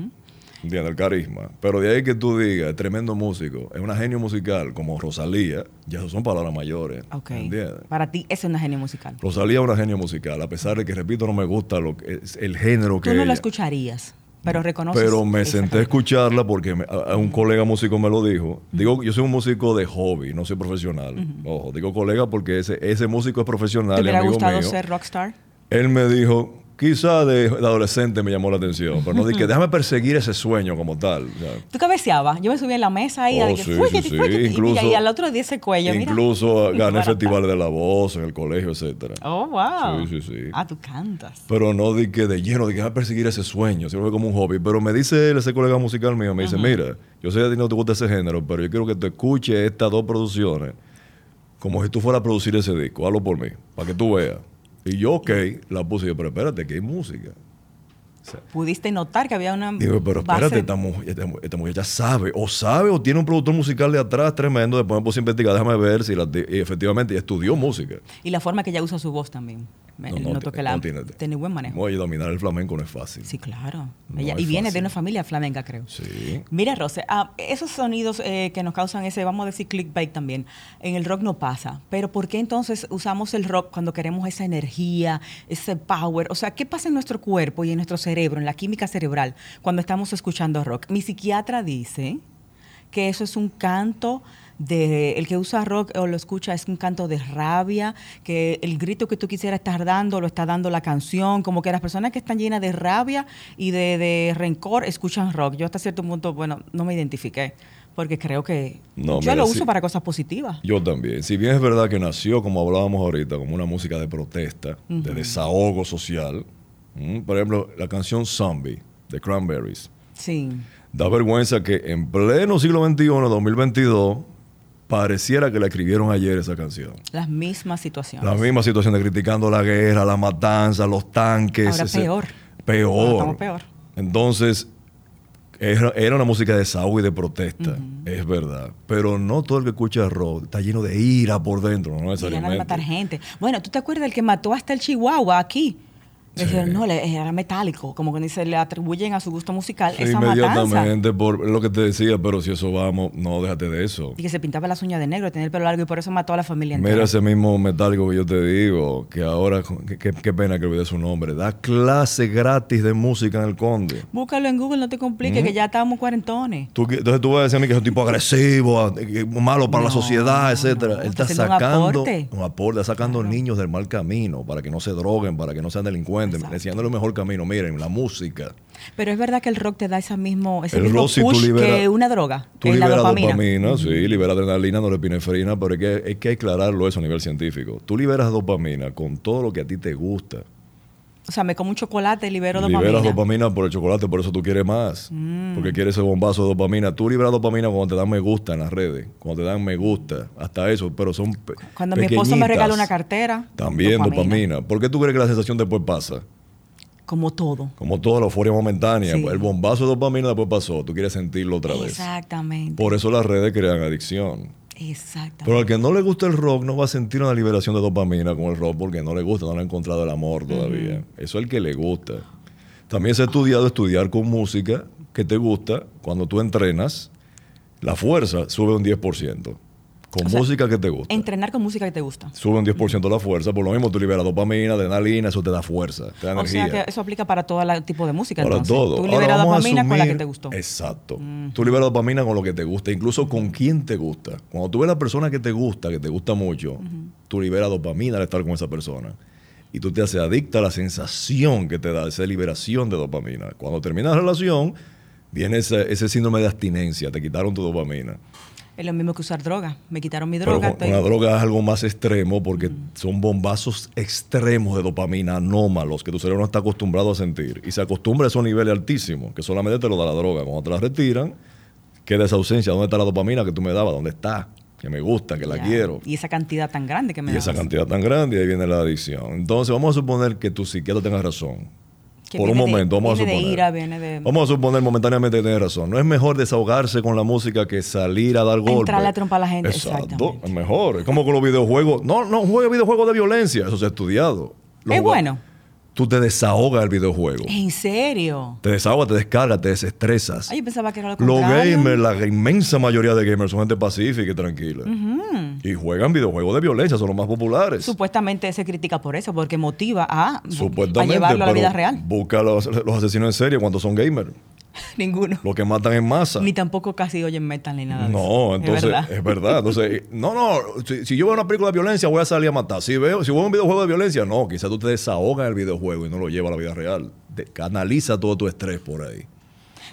Speaker 3: ¿Entiendes? El carisma. Pero de ahí que tú digas, tremendo músico, es una genio musical como Rosalía, ya son palabras mayores. ¿Entiendes?
Speaker 2: Para ti, es una genio musical.
Speaker 3: Rosalía es una genio musical, a pesar de que, repito, no me gusta lo que es el género que.
Speaker 2: Tú no
Speaker 3: la
Speaker 2: escucharías. Pero reconoces.
Speaker 3: Pero me senté a escucharla porque a, un colega músico me lo dijo. Digo, yo soy un músico de hobby, no soy profesional. Ojo, digo colega porque ese, ese músico es profesional.
Speaker 2: ¿Te hubiera
Speaker 3: amigo
Speaker 2: gustado ser rockstar?
Speaker 3: Él me dijo, quizá de, adolescente me llamó la atención, pero no dije, déjame perseguir ese sueño como tal.
Speaker 2: ¿Tú cabeceabas? Yo me subí en la mesa ahí, oh, sí, y, al otro día ese cuello.
Speaker 3: Incluso gané festivales de la voz en el colegio, etcétera.
Speaker 2: Oh, wow.
Speaker 3: Sí, sí, sí.
Speaker 2: Ah, tú cantas.
Speaker 3: Pero no di que de lleno, que déjame perseguir ese sueño, sino como un hobby. Pero me dice ese colega musical mío, me dice, mira, yo sé que a ti no te gusta ese género, pero yo quiero que te escuches estas dos producciones como si tú fueras a producir ese disco, hazlo por mí, para que tú veas. Y yo, ok, la puse yo, pero espérate, que hay música.
Speaker 2: Pudiste notar que había una.
Speaker 3: Digo, pero espérate, esta, mujer, ya sabe, o sabe, o tiene un productor musical de atrás tremendo. Después me puse a investigar, déjame ver si efectivamente estudió música.
Speaker 2: Y la forma que ella usa su voz también. no, noto que la, tiene, buen manejo.
Speaker 3: Oye, dominar el flamenco no es fácil.
Speaker 2: Sí, claro. y viene de una familia flamenca, creo.
Speaker 3: Sí.
Speaker 2: Mira, Rose, ah, esos sonidos eh, que nos causan ese, vamos a decir, clickbait también, en el rock no pasa. Pero ¿por qué entonces usamos el rock cuando queremos esa energía, ese power? O sea, ¿qué pasa en nuestro cuerpo y en nuestro cerebro, en la química cerebral, cuando estamos escuchando rock? Mi psiquiatra dice que eso es un canto de el que usa rock o lo escucha es un canto de rabia, que el grito que tú quisieras estar dando lo está dando la canción, como que las personas que están llenas de rabia y de, rencor escuchan rock. Yo hasta cierto punto, bueno, no me identifiqué. Porque creo que yo lo uso para cosas positivas.
Speaker 3: Yo también. Si bien es verdad que nació, como hablábamos ahorita, como una música de protesta, de desahogo social. Por ejemplo, la canción Zombie de Cranberries.
Speaker 2: Sí.
Speaker 3: Da vergüenza que en pleno siglo XXI, 2022, pareciera que la escribieron ayer esa canción.
Speaker 2: Las mismas situaciones.
Speaker 3: Las mismas situaciones, criticando la guerra, la matanza, los tanques.
Speaker 2: Ahora peor.
Speaker 3: Peor.
Speaker 2: peor.
Speaker 3: Entonces, era, una música de desahogo y de protesta, es verdad. Pero no todo el que escucha rock está lleno de ira por dentro, no necesariamente.
Speaker 2: de matar gente. Bueno, ¿tú te acuerdas del que mató hasta el Chihuahua aquí? No, era metálico, como que se le atribuyen a su gusto musical esa
Speaker 3: inmediatamente por lo que te decía, pero si eso vamos, no déjate de eso.
Speaker 2: Y que se pintaba las uñas de negro, tenía el pelo largo y por eso mató a la familia
Speaker 3: entera. Mira ese mismo metálico que yo te digo, que ahora, qué pena que olvidé su nombre, da clase gratis de música en el Conde.
Speaker 2: Búscalo en Google, no te compliques, que ya estamos cuarentones.
Speaker 3: entonces tú vas a decir a mí que es un tipo agresivo, malo para la sociedad, etcétera. Él está, sacando un aporte, está sacando niños del mal camino para que no se droguen, para que no sean delincuentes enseñándole el mejor camino. Miren, la música.
Speaker 2: Pero es verdad que el rock te da ese mismo, ese mismo push que una droga.
Speaker 3: Tú liberas dopamina. sí, libera adrenalina, norepinefrina, pero es que, hay que aclararlo eso a nivel científico. Tú liberas dopamina con todo lo que a ti te gusta.
Speaker 2: O sea, me como un chocolate, libero dopamina.
Speaker 3: Liberas dopamina por el chocolate, por eso tú quieres más. Mm. Porque quieres ese bombazo de dopamina. Tú liberas dopamina cuando te dan me gusta en las redes, cuando te dan me gusta, hasta eso, pero son
Speaker 2: Cuando mi esposo me regala una cartera.
Speaker 3: También dopamina. ¿Por qué tú crees que la sensación después pasa?
Speaker 2: Como todo.
Speaker 3: Como todo, la euforia momentánea. El bombazo de dopamina después pasó. Tú quieres sentirlo otra vez.
Speaker 2: Exactamente.
Speaker 3: Por eso las redes crean adicción.
Speaker 2: Exactamente.
Speaker 3: Pero al que no le gusta el rock no va a sentir una liberación de dopamina con el rock porque no le gusta, no le ha encontrado el amor todavía. Eso es el que le gusta. También se ha estudiado estudiar con música que te gusta. Cuando tú entrenas, la fuerza sube un 10% con música que te gusta.
Speaker 2: Entrenar con música que te gusta.
Speaker 3: Sube un 10% la fuerza. Por lo mismo, tú liberas dopamina, adrenalina, eso te da fuerza, te da o energía.
Speaker 2: sea que eso aplica para todo tipo de música.
Speaker 3: Para todo.
Speaker 2: Tú liberas dopamina con la que te gustó.
Speaker 3: Exacto. Mm. Tú liberas dopamina con lo que te gusta, incluso con quien te gusta. Cuando tú ves a la persona que te gusta, que te gusta mucho, tú liberas dopamina al estar con esa persona. Y tú te haces adicta a la sensación que te da esa liberación de dopamina. Cuando termina la relación, viene ese, ese síndrome de abstinencia, te quitaron tu dopamina.
Speaker 2: Es lo mismo que usar droga. Me quitaron mi droga.
Speaker 3: Pero una droga es algo más extremo porque son bombazos extremos de dopamina anómalos que tu cerebro no está acostumbrado a sentir. Y se acostumbra a esos niveles altísimos, que solamente te lo da la droga. Cuando te la retiran, queda esa ausencia. ¿Dónde está la dopamina que tú me dabas? ¿Dónde está? Que me gusta, que la quiero.
Speaker 2: Y esa cantidad tan grande que me
Speaker 3: Y esa cantidad tan grande, y ahí viene la adicción. Entonces, vamos a suponer que tu psiquiatra tenga razón por un momento, vamos a suponer. Vamos a suponer momentáneamente que tiene razón. No es mejor desahogarse con la música que salir a dar golpes. Entrar
Speaker 2: la trompa a la gente.
Speaker 3: Exacto. Es mejor. Es como con los videojuegos. No, no juegue videojuegos de violencia. Eso se ha estudiado.
Speaker 2: es bueno
Speaker 3: tú te desahogas el videojuego.
Speaker 2: ¿En serio?
Speaker 3: Te desahogas, te descargas, te desestresas.
Speaker 2: Ay, yo pensaba que era lo
Speaker 3: contrario. Los gamers, la inmensa mayoría de gamers son gente pacífica y tranquila. Y juegan videojuegos de violencia, son los más populares.
Speaker 2: Supuestamente se critica por eso, porque motiva a, a llevarlo a la vida real.
Speaker 3: Busca los, los asesinos en serie cuando son gamers. (laughs)
Speaker 2: Ninguno.
Speaker 3: Los que matan en masa.
Speaker 2: Ni tampoco casi oyen metal ni nada.
Speaker 3: No, entonces, es verdad. Entonces, no, no, si, yo veo una película de violencia, voy a salir a matar. Si veo, si veo un videojuego de violencia, no, quizás tú te desahogas en el videojuego y no lo llevas a la vida real. canaliza todo tu estrés por ahí.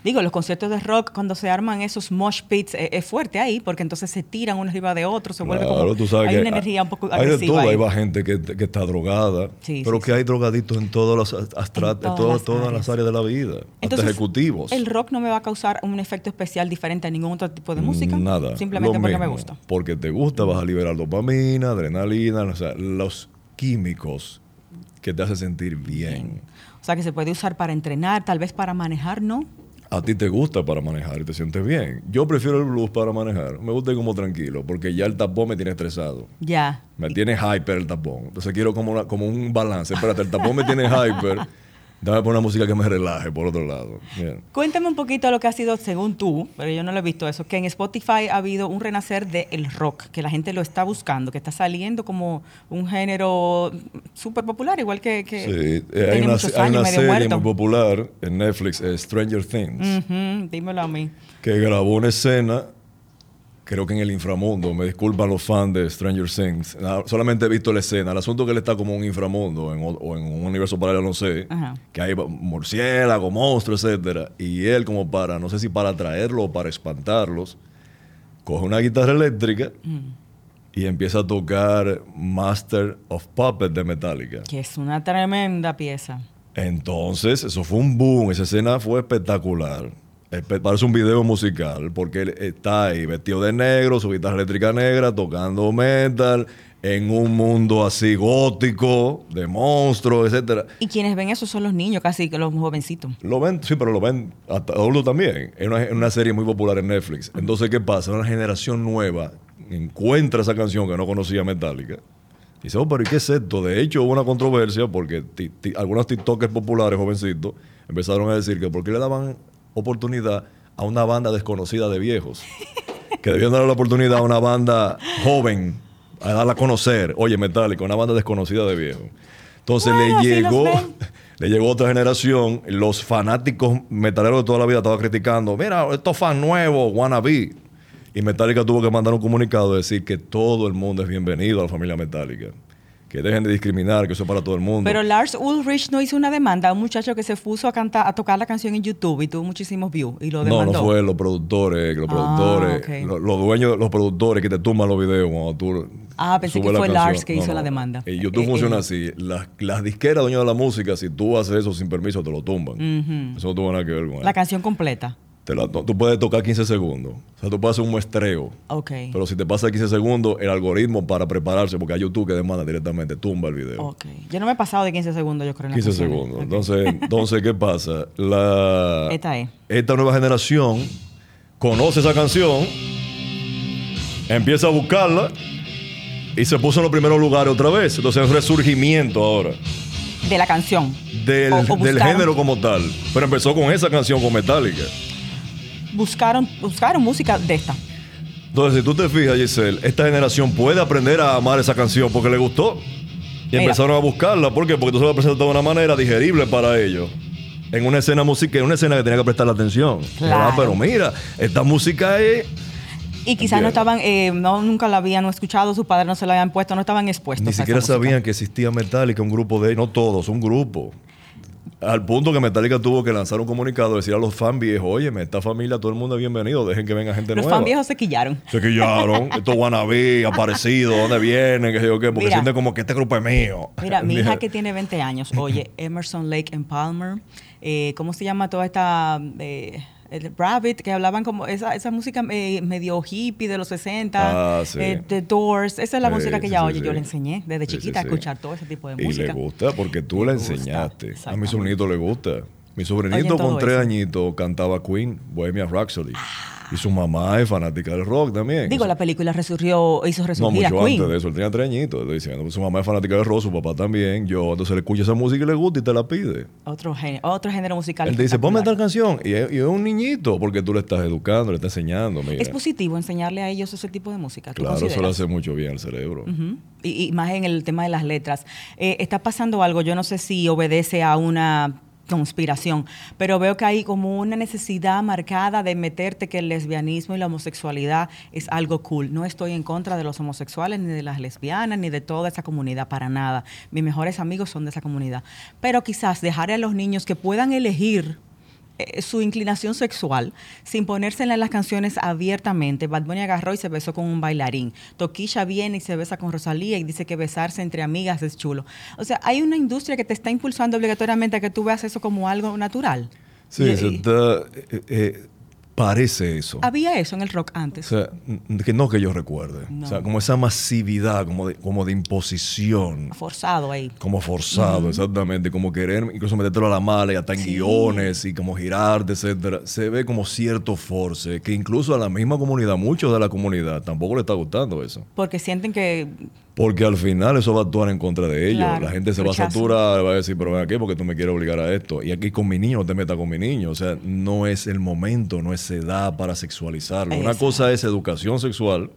Speaker 2: Digo, los conciertos de rock, cuando se arman esos mosh pits, eh, es, fuerte ahí, porque entonces se tiran uno arriba de otro, se vuelve como... Tú sabes hay una energía un poco
Speaker 3: Hay de todo, hay gente que, está drogada, pero que hay drogaditos en todos los astratos, todas, todas, las áreas de la vida, entonces, ejecutivos.
Speaker 2: ¿El rock no me va a causar un efecto especial diferente a ningún otro tipo de música?
Speaker 3: Nada.
Speaker 2: Simplemente porque me gusta.
Speaker 3: Porque te gusta, vas a liberar dopamina, adrenalina, o sea, los químicos que te hacen sentir bien.
Speaker 2: O sea, que se puede usar para entrenar, tal vez para manejar, ¿no?
Speaker 3: A ti te gusta para manejar y te sientes bien. Yo prefiero el blues para manejar. Me gusta ir como tranquilo, porque ya el tapón me tiene estresado.
Speaker 2: Ya.
Speaker 3: Me tiene hyper el tapón. Entonces quiero como, como un balance. Espérate, el tapón me tiene (laughs) hyper. Dame poner una música que me relaje, por otro lado.
Speaker 2: Cuéntame un poquito lo que ha sido, según tú, pero yo no lo he visto eso, que en Spotify ha habido un renacer del rock, que la gente lo está buscando, que está saliendo como un género súper popular, igual que, que
Speaker 3: sí, eh, hay una, serie muy popular en Netflix, eh, Stranger Things.
Speaker 2: dímelo a mí.
Speaker 3: Que grabó una escena creo que en el inframundo. Me disculpan los fans de Stranger Things. solamente he visto la escena. El asunto es que él está como un inframundo o en un universo paralelo, no sé. Que hay murciélagos, monstruos, etcétera. Y él, como para, no sé si para atraerlo o para espantarlos, coge una guitarra eléctrica. Y empieza a tocar Master of Puppets de Metallica.
Speaker 2: Que es una tremenda pieza.
Speaker 3: Entonces, eso fue un boom. Esa escena fue espectacular. Parece un video musical, porque él está ahí vestido de negro, su guitarra eléctrica negra, tocando metal, en un mundo así gótico, de monstruos, etcétera.
Speaker 2: Y quienes ven eso son los niños, casi que los jovencitos.
Speaker 3: Lo ven, sí, pero lo ven hasta adultos también. Es una, serie muy popular en Netflix. Entonces, ¿qué pasa? Una generación nueva encuentra esa canción que no conocía Metallica. Y dice, oh, pero ¿y qué es esto? De hecho, hubo una controversia porque algunos TikTokers populares, jovencitos, empezaron a decir que por qué le daban oportunidad a una banda desconocida de viejos. Que debían dar la oportunidad a una banda joven, a darla a conocer. Oye, Metallica, una banda desconocida de viejos. Entonces le llegó, (laughs) le llegó otra generación, los fanáticos metaleros de toda la vida estaban criticando, mira, estos fans nuevos, wannabe. Y Metallica tuvo que mandar un comunicado decir que todo el mundo es bienvenido a la familia Metallica que dejen de discriminar, que eso es para todo el mundo.
Speaker 2: Pero Lars Ulrich no hizo una demanda a un muchacho que se puso a cantar, a tocar la canción en YouTube y tuvo muchísimos views y lo demandó.
Speaker 3: No, no fue los productores, los ah, productores, los, dueños, los productores que te tumban los videos cuando tú
Speaker 2: Ah, pensé que fue Lars que hizo la demanda.
Speaker 3: Y YouTube eh, funciona eh, así. Las, las, disqueras dueños de la música, si tú haces eso sin permiso, te lo tumban. Eso no tuvo nada que ver con eso.
Speaker 2: La canción completa
Speaker 3: tú puedes tocar 15 segundos. O sea, tú puedes hacer un muestreo.
Speaker 2: Ok.
Speaker 3: Pero si te pasa 15 segundos, el algoritmo para prepararse, porque hay YouTube que demanda directamente, tumba el video.
Speaker 2: Ok. Yo no me he pasado de 15 segundos, yo creo. En
Speaker 3: 15 segundos. Entonces, (laughs) entonces, ¿qué pasa? La,
Speaker 2: esta es.
Speaker 3: Esta nueva generación conoce esa canción, empieza a buscarla y se puso en los primeros lugares otra vez. Entonces, es un resurgimiento ahora.
Speaker 2: De la canción.
Speaker 3: Del, del género como tal. Pero empezó con esa canción con Metallica
Speaker 2: buscaron, buscaron música de esta.
Speaker 3: Entonces, si tú te fijas, Giselle, esta generación puede aprender a amar esa canción porque le gustó. Y empezaron a buscarla. ¿Por qué? Porque tú se la presentado de una manera digerible para ellos. En una escena musical, en una escena que tenía que prestar la atención.
Speaker 2: Claro.
Speaker 3: pero mira, esta música es.
Speaker 2: Y quizás no estaban, eh, no, nunca la habían escuchado, sus padres no se la habían puesto, no estaban expuestos.
Speaker 3: Ni siquiera sabían que existía Metallica, un grupo de, no todos, un grupo. Al punto que Metallica tuvo que lanzar un comunicado, decir a los fans viejos, oye, esta familia, todo el mundo es bienvenido, dejen que venga gente
Speaker 2: nueva.
Speaker 3: Los
Speaker 2: fans viejos se quillaron.
Speaker 3: Se quillaron, (laughs) estos wannabe, aparecidos, ¿dónde vienen? ¿Qué sé yo qué? Porque sienten como que este grupo es mío.
Speaker 2: Mira, mi (laughs) hija que tiene 20 años, oye, Emerson Lake en Palmer, eh, ¿cómo se llama toda esta... Eh, el Rabbit, que hablaban como esa, esa música eh, medio hippie de los 60, ah, eh, The Doors, esa es la música que ella oye, yo le enseñé desde chiquita a escuchar todo ese tipo de música.
Speaker 3: Y le gusta porque tú la enseñaste. A mi sobrinito le gusta. Mi sobrinito con tres añitos cantaba Queen, Bohemia Rhapsody. Ah, y su mamá es fanática del rock también.
Speaker 2: Digo, la película resurgió, hizo resurgir
Speaker 3: no, mucho antes de eso. Él tenía tres añitos. Estoy diciendo. Su mamá es fanática del rock, su papá también. Yo, entonces le escucha esa música y le gusta y te la pide.
Speaker 2: Otro género, otro género musical.
Speaker 3: Él te dice, ponme tal canción. Y es, un niñito porque tú le estás educando, le estás enseñando.
Speaker 2: Es positivo enseñarle a ellos ese tipo de música.
Speaker 3: Claro, eso le hace mucho bien al cerebro.
Speaker 2: y, más en el tema de las letras. Eh, está pasando algo, yo no sé si obedece a una conspiración, pero veo que hay como una necesidad marcada de meterte que el lesbianismo y la homosexualidad es algo cool. No estoy en contra de los homosexuales, ni de las lesbianas, ni de toda esa comunidad, para nada. Mis mejores amigos son de esa comunidad. Pero quizás dejar a los niños que puedan elegir su inclinación sexual sin ponérsela en las canciones abiertamente. Bad Bunny agarró y se besó con un bailarín. Toquilla viene y se besa con Rosalía y dice que besarse entre amigas es chulo. O sea, hay una industria que te está impulsando obligatoriamente a que tú veas eso como algo natural.
Speaker 3: Sí, eh, eh, parece eso.
Speaker 2: Había eso en el rock antes.
Speaker 3: O sea, que no que yo recuerde. O sea, como esa masividad, como de, como de imposición.
Speaker 2: Forzado ahí.
Speaker 3: Como forzado, exactamente. Como querer incluso metértelo a la mala y hasta en guiones y como girarte, etcétera. Se ve como cierto force que incluso a la misma comunidad, muchos de la comunidad, tampoco le está gustando eso.
Speaker 2: Porque sienten que
Speaker 3: porque al final eso va a actuar en contra de ellos. la gente se va a saturar, va a decir, pero ven aquí porque tú me quieres obligar a esto. Y aquí con mi niño no te metas con mi niño. O sea, no es el momento, no es edad para sexualizarlo. Una cosa es educación sexual,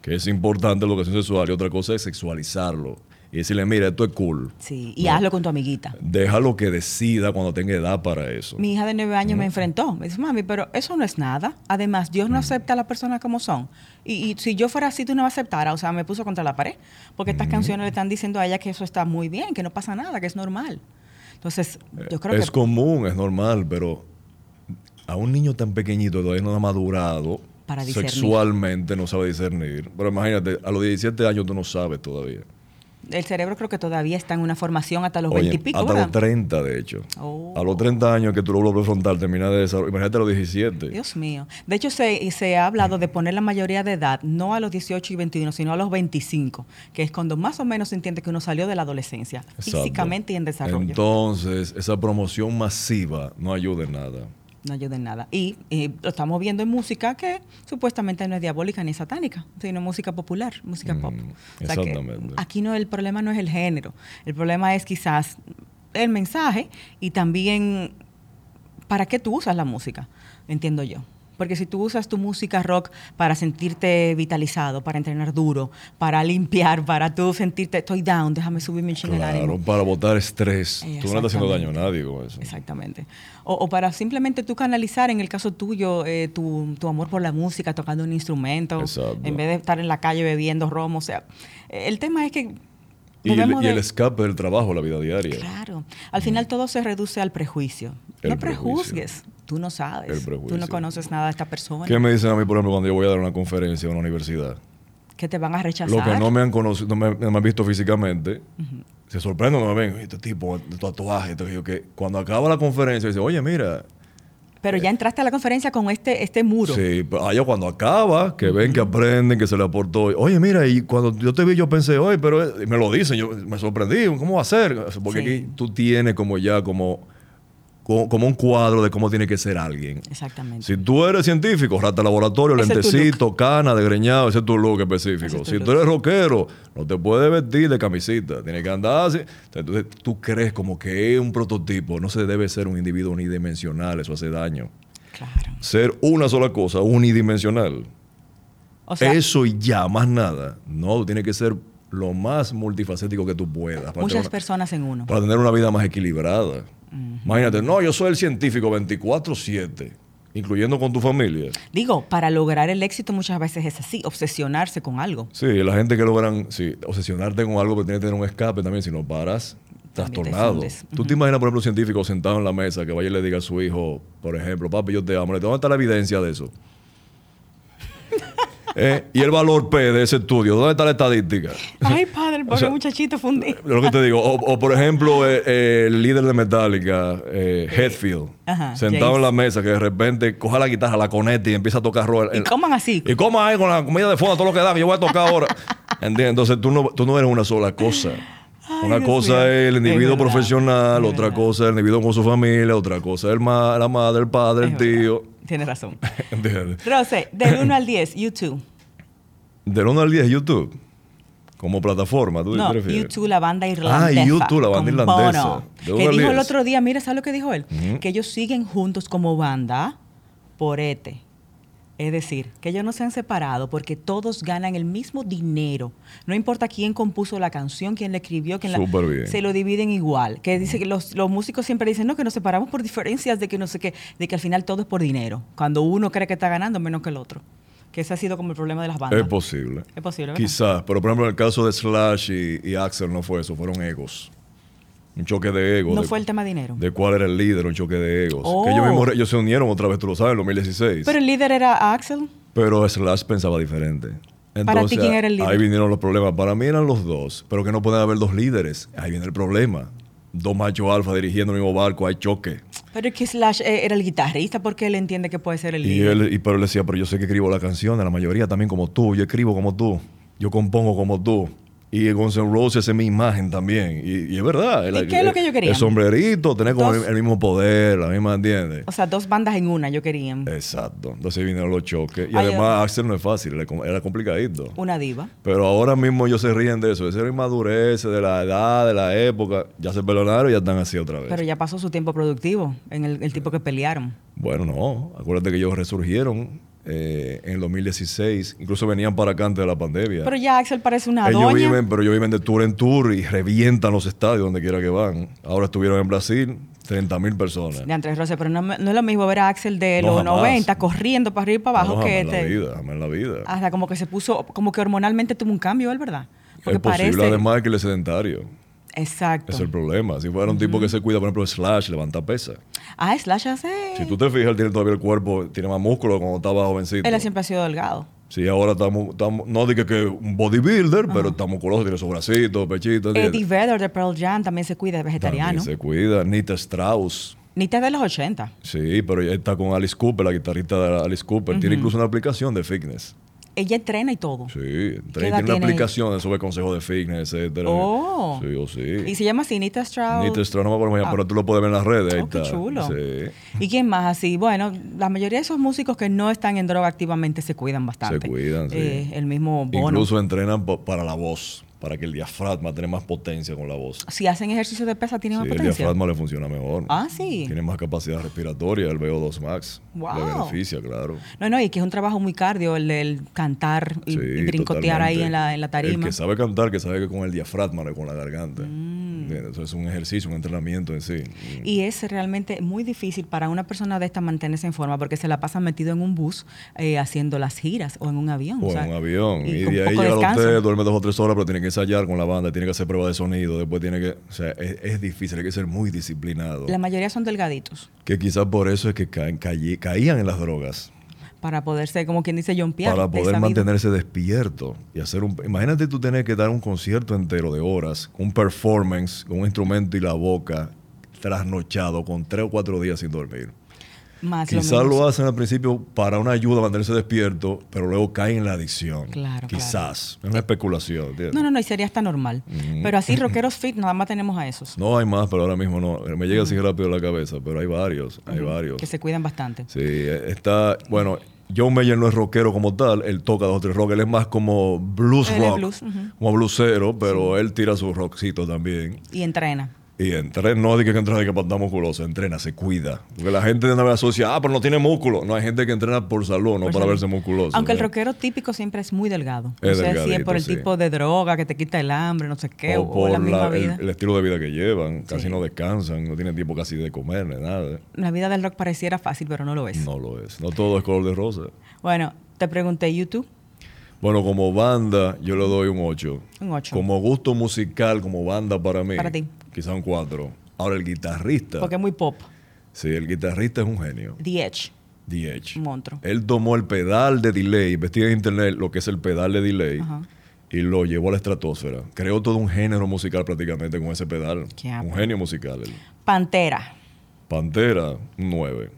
Speaker 3: que es importante la educación sexual, y otra cosa es sexualizarlo y decirle, mira, esto es cool.
Speaker 2: Sí, y hazlo con tu amiguita.
Speaker 3: Déjalo que decida cuando tenga edad para eso.
Speaker 2: Mi hija de nueve años me enfrentó. Me dice, mami, pero eso no es nada. Además, Dios no acepta a las personas como son. Y, si yo fuera así, tú no me aceptara. O sea, me puso contra la pared. Porque estas canciones le están diciendo a ella que eso está muy bien, que no pasa nada, que es normal. Entonces, yo creo
Speaker 3: es que... Es común, es normal, pero a un niño tan pequeñito todavía no ha madurado sexualmente, no sabe discernir. Pero imagínate, a los 17 años tú no sabes todavía
Speaker 2: el cerebro creo que todavía está en una formación hasta los 20 y pico.
Speaker 3: Hasta los 30, de hecho. Oh. A los 30 años que tu lóbulo frontal termina de desarrollar. Imagínate a los 17.
Speaker 2: Dios mío. De hecho, se, se ha hablado de poner la mayoría de edad no a los 18 y 21, sino a los 25, que es cuando más o menos se entiende que uno salió de la adolescencia, físicamente y en desarrollo.
Speaker 3: Entonces, esa promoción masiva no ayuda en nada
Speaker 2: no ayuda en nada. Y, lo estamos viendo en música que supuestamente no es diabólica ni satánica, sino música popular, música pop.
Speaker 3: Mm, exactamente.
Speaker 2: aquí no el problema no es el género, el problema es quizás el mensaje y también para qué tú usas la música, entiendo yo. Porque si tú usas tu música rock para sentirte vitalizado, para entrenar duro, para limpiar, para tú sentirte, estoy down, déjame subir mi
Speaker 3: Claro, para botar estrés. Tú no estás haciendo daño a nadie con eso.
Speaker 2: Exactamente. O, para simplemente tú canalizar, en el caso tuyo, eh, tu, amor por la música, tocando un instrumento, en vez de estar en la calle bebiendo romo. O sea, el tema es que
Speaker 3: y el, escape del trabajo, la vida diaria.
Speaker 2: Claro. Al final todo se reduce al prejuicio. no prejuzgues. Tú no sabes. Tú no conoces nada de esta persona.
Speaker 3: ¿Qué me dicen a mí, por ejemplo, cuando yo voy a dar una conferencia en una universidad?
Speaker 2: Que te van a rechazar.
Speaker 3: Lo que no me han conocido, no me, han visto físicamente, se sorprenden cuando me ven, este tipo de tatuaje, que cuando acaba la conferencia dice, oye, mira,
Speaker 2: pero ya entraste a la conferencia con este, este muro.
Speaker 3: Sí, allá cuando acaba, que ven que aprenden, que se le aportó. Oye, mira, y cuando yo te vi, yo pensé, oye, pero eh", me lo dicen, yo me sorprendí, ¿cómo va a ser? Porque aquí tú tienes como ya como como un cuadro de cómo tiene que ser alguien.
Speaker 2: Exactamente.
Speaker 3: Si tú eres científico, rata laboratorio, lentecito, cana, de greñado, ese es tu look específico. si tú eres rockero, no te puedes vestir de camisita, tienes que andar así. Entonces tú crees como que es un prototipo, no se debe ser un individuo unidimensional, eso hace daño.
Speaker 2: Claro.
Speaker 3: Ser una sola cosa, unidimensional. eso y ya, más nada. No, tiene que ser lo más multifacético que tú puedas.
Speaker 2: Muchas personas en uno.
Speaker 3: Para tener una vida más equilibrada. Imagínate, no, yo soy el científico 24-7, incluyendo con tu familia.
Speaker 2: Digo, para lograr el éxito muchas veces es así, obsesionarse con algo.
Speaker 3: Sí, la gente que logran, sí, obsesionarte con algo, pero tiene que tener un escape también, si no paras, trastornado. Tú te imaginas, por ejemplo, un científico sentado en la mesa que vaya y le diga a su hijo, por ejemplo, papi, yo te amo, ¿dónde está la evidencia de eso? Eh, y el valor P de ese estudio, ¿dónde está la estadística?
Speaker 2: Ay, padre, (laughs) pobre muchachito fundido.
Speaker 3: Lo que te digo, o, por ejemplo, eh, eh, el líder de Metallica, Headfield, sentado en la mesa, que de repente coja la guitarra, la conecta y empieza a tocar roll.
Speaker 2: Y coman así.
Speaker 3: Y coman ahí con la comida de fondo, todo lo que da, que yo voy a tocar ahora. (laughs) ¿Entiendes? Entonces tú no, tú no eres una sola cosa. una cosa es el individuo profesional, otra cosa es el individuo con su familia, otra cosa es el la madre, el padre, el tío.
Speaker 2: Tienes razón. (laughs) Rose, del 1 al 10, YouTube.
Speaker 3: Del 1 al 10, YouTube. Como plataforma, ¿tú
Speaker 2: no, YouTube, la banda irlandesa.
Speaker 3: Ah, YouTube, la banda irlandesa.
Speaker 2: Que dijo el otro día, mira, ¿sabes lo que dijo él? Que ellos siguen juntos como banda por ETE. Es decir, que ellos no se han separado porque todos ganan el mismo dinero. No importa quién compuso la canción, quién la escribió, quién la, se lo dividen igual. Que dice que los, músicos siempre dicen, no, que nos separamos por diferencias de que no sé qué, de que al final todo es por dinero. Cuando uno cree que está ganando menos que el otro. Que ese ha sido como el problema de las bandas.
Speaker 3: Es posible.
Speaker 2: Es posible.
Speaker 3: Quizás, pero por ejemplo en el caso de Slash y, y Axel no fue eso, fueron egos un choque de egos.
Speaker 2: No fue el tema dinero.
Speaker 3: De cuál era el líder, un choque de egos. Que ellos, mismos, ellos se unieron otra vez, tú lo sabes, en 2016.
Speaker 2: Pero el líder era Axel.
Speaker 3: Pero Slash pensaba diferente.
Speaker 2: Entonces, ¿Para ti quién era el líder?
Speaker 3: Ahí vinieron los problemas. Para mí eran los dos, pero que no pueden haber dos líderes. Ahí viene el problema. Dos machos alfa dirigiendo el mismo barco, hay choque.
Speaker 2: Pero es que Slash eh, era el guitarrista porque él entiende que puede ser el.
Speaker 3: Y él, y, pero él decía, pero yo sé que escribo la canción, la mayoría también como tú, yo escribo como tú, yo compongo como tú. Y Guns N' Roses es mi imagen también. Y, es verdad.
Speaker 2: ¿Y qué es lo que yo quería?
Speaker 3: El sombrerito, tener como el, mismo poder, la misma, ¿entiendes?
Speaker 2: O sea, dos bandas en una yo quería.
Speaker 3: Exacto. Entonces vinieron los choques. Y además Axel no es fácil, era complicadito.
Speaker 2: Una diva.
Speaker 3: Pero ahora mismo ellos se ríen de eso, de esa inmadurez, de la edad, de la época. Ya se perdonaron y ya están así otra vez.
Speaker 2: Pero ya pasó su tiempo productivo en el, el tipo que pelearon.
Speaker 3: Bueno, no. Acuérdate que ellos resurgieron eh, en el 2016. Incluso venían para acá antes de la pandemia.
Speaker 2: Pero ya Axel parece una
Speaker 3: ellos Viven, pero ellos viven de tour en tour y revientan los estadios donde quiera que van. Ahora estuvieron en Brasil, 30 mil personas.
Speaker 2: De Andrés Rose, pero no, es lo mismo ver a Axel de los 90 corriendo para arriba y para abajo que
Speaker 3: este. En la vida, en la vida.
Speaker 2: Hasta como que se puso, como que hormonalmente tuvo un cambio, ¿es verdad?
Speaker 3: Porque es posible, parece... además que él es sedentario.
Speaker 2: Exacto.
Speaker 3: Es el problema. Si fuera un tipo que se cuida, por ejemplo, Slash, levanta pesa.
Speaker 2: Ah, Slash hace.
Speaker 3: Si tú te fijas, él tiene todavía el cuerpo, tiene más músculo cuando estaba jovencito.
Speaker 2: Él siempre ha sido delgado.
Speaker 3: Sí, ahora estamos, estamos no digo que un bodybuilder, pero está musculoso, tiene su bracito, pechito.
Speaker 2: Eddie Vedder de Pearl Jam también se cuida, de vegetariano.
Speaker 3: También se cuida. Nita Strauss.
Speaker 2: Nita es de los 80.
Speaker 3: Sí, pero ella está con Alice Cooper, la guitarrista de Alice Cooper. Tiene incluso una aplicación de fitness.
Speaker 2: Ella entrena y todo.
Speaker 3: Sí, entrena, tiene una aplicación sobre consejos de fitness, etcétera.
Speaker 2: Oh.
Speaker 3: Sí, o sí.
Speaker 2: Y se llama así, Nita Strauss.
Speaker 3: Nita Strauss, no me acuerdo, ah. pero tú lo puedes ver en las redes.
Speaker 2: Oh, qué chulo. Sí. ¿Y quién más así? Bueno, la mayoría de esos músicos que no están en droga activamente se cuidan bastante.
Speaker 3: Se cuidan, sí.
Speaker 2: Eh, el mismo bono.
Speaker 3: Incluso entrenan para la voz para que el diafragma tenga más potencia con la voz.
Speaker 2: Si hacen ejercicio de pesa, tiene más potencia.
Speaker 3: el diafragma le funciona mejor.
Speaker 2: Ah, sí.
Speaker 3: Tiene más capacidad respiratoria, el VO2 max.
Speaker 2: Wow.
Speaker 3: Le beneficia, claro.
Speaker 2: No, no, y que es un trabajo muy cardio el cantar y, brincotear ahí en la, en la tarima.
Speaker 3: El que sabe cantar, que sabe que con el diafragma, no con la garganta. Mm. Eso es un ejercicio, un entrenamiento en sí.
Speaker 2: Y es realmente muy difícil para una persona de esta mantenerse en forma porque se la pasa metido en un bus eh, haciendo las giras o en un avión.
Speaker 3: O, en un avión. Y, de ahí llega hotel, duerme dos o tres horas, pero tiene que ensayar con la banda, tiene que hacer pruebas de sonido, después tiene que... O sea, es, difícil, hay que ser muy disciplinado.
Speaker 2: La mayoría son delgaditos.
Speaker 3: Que quizás por eso es que caen, caían en las drogas
Speaker 2: para poder ser, como quien dice John Pierre.
Speaker 3: Para poder mantenerse despierto y hacer un... Imagínate tú tener que dar un concierto entero de horas, un performance, con un instrumento y la boca, trasnochado, con tres o cuatro días sin dormir. Quizás lo, hacen al principio para una ayuda a mantenerse despierto, pero luego caen en la adicción.
Speaker 2: Claro.
Speaker 3: Quizás. Es una especulación.
Speaker 2: No, no, no, y sería hasta normal. Pero así, (laughs) rockeros fit, nada más tenemos a esos.
Speaker 3: No hay más, pero ahora mismo no. Me llega así rápido a la cabeza, pero hay varios. Hay varios.
Speaker 2: Que se cuidan bastante.
Speaker 3: Sí, está. Bueno. John Mayer no es rockero como tal, él toca dos o tres rock, él es más como blues rock, como blusero, pero él tira su rockcito también.
Speaker 2: Y entrena.
Speaker 3: Y entrena, no diga que entrena de que para estar musculoso, entrena, se cuida. Porque la gente de una vez asocia, ah, pero no tiene músculo. No, hay gente que entrena por salud, no para verse musculoso.
Speaker 2: Aunque el rockero típico siempre es muy delgado. Es no sé si es por el tipo de droga que te quita el hambre, no sé qué, o, por la misma vida.
Speaker 3: El, estilo de vida que llevan, casi no descansan, no tienen tiempo casi de comer ni nada.
Speaker 2: La vida del rock pareciera fácil, pero no lo es.
Speaker 3: No lo es. No todo es color de rosa.
Speaker 2: Bueno, te pregunté, ¿YouTube?
Speaker 3: Bueno, como banda, yo le doy un 8.
Speaker 2: Un 8.
Speaker 3: Como gusto musical, como banda para mí.
Speaker 2: Para ti
Speaker 3: quizá un 4. Ahora el guitarrista.
Speaker 2: Porque es muy pop.
Speaker 3: Sí, el guitarrista es un genio.
Speaker 2: The Edge.
Speaker 3: The Edge.
Speaker 2: Un monstruo.
Speaker 3: Él tomó el pedal de delay, investiga en internet lo que es el pedal de delay. Y lo llevó a la estratosfera. Creó todo un género musical prácticamente con ese pedal. un genio musical.
Speaker 2: Pantera.
Speaker 3: Pantera, un 9.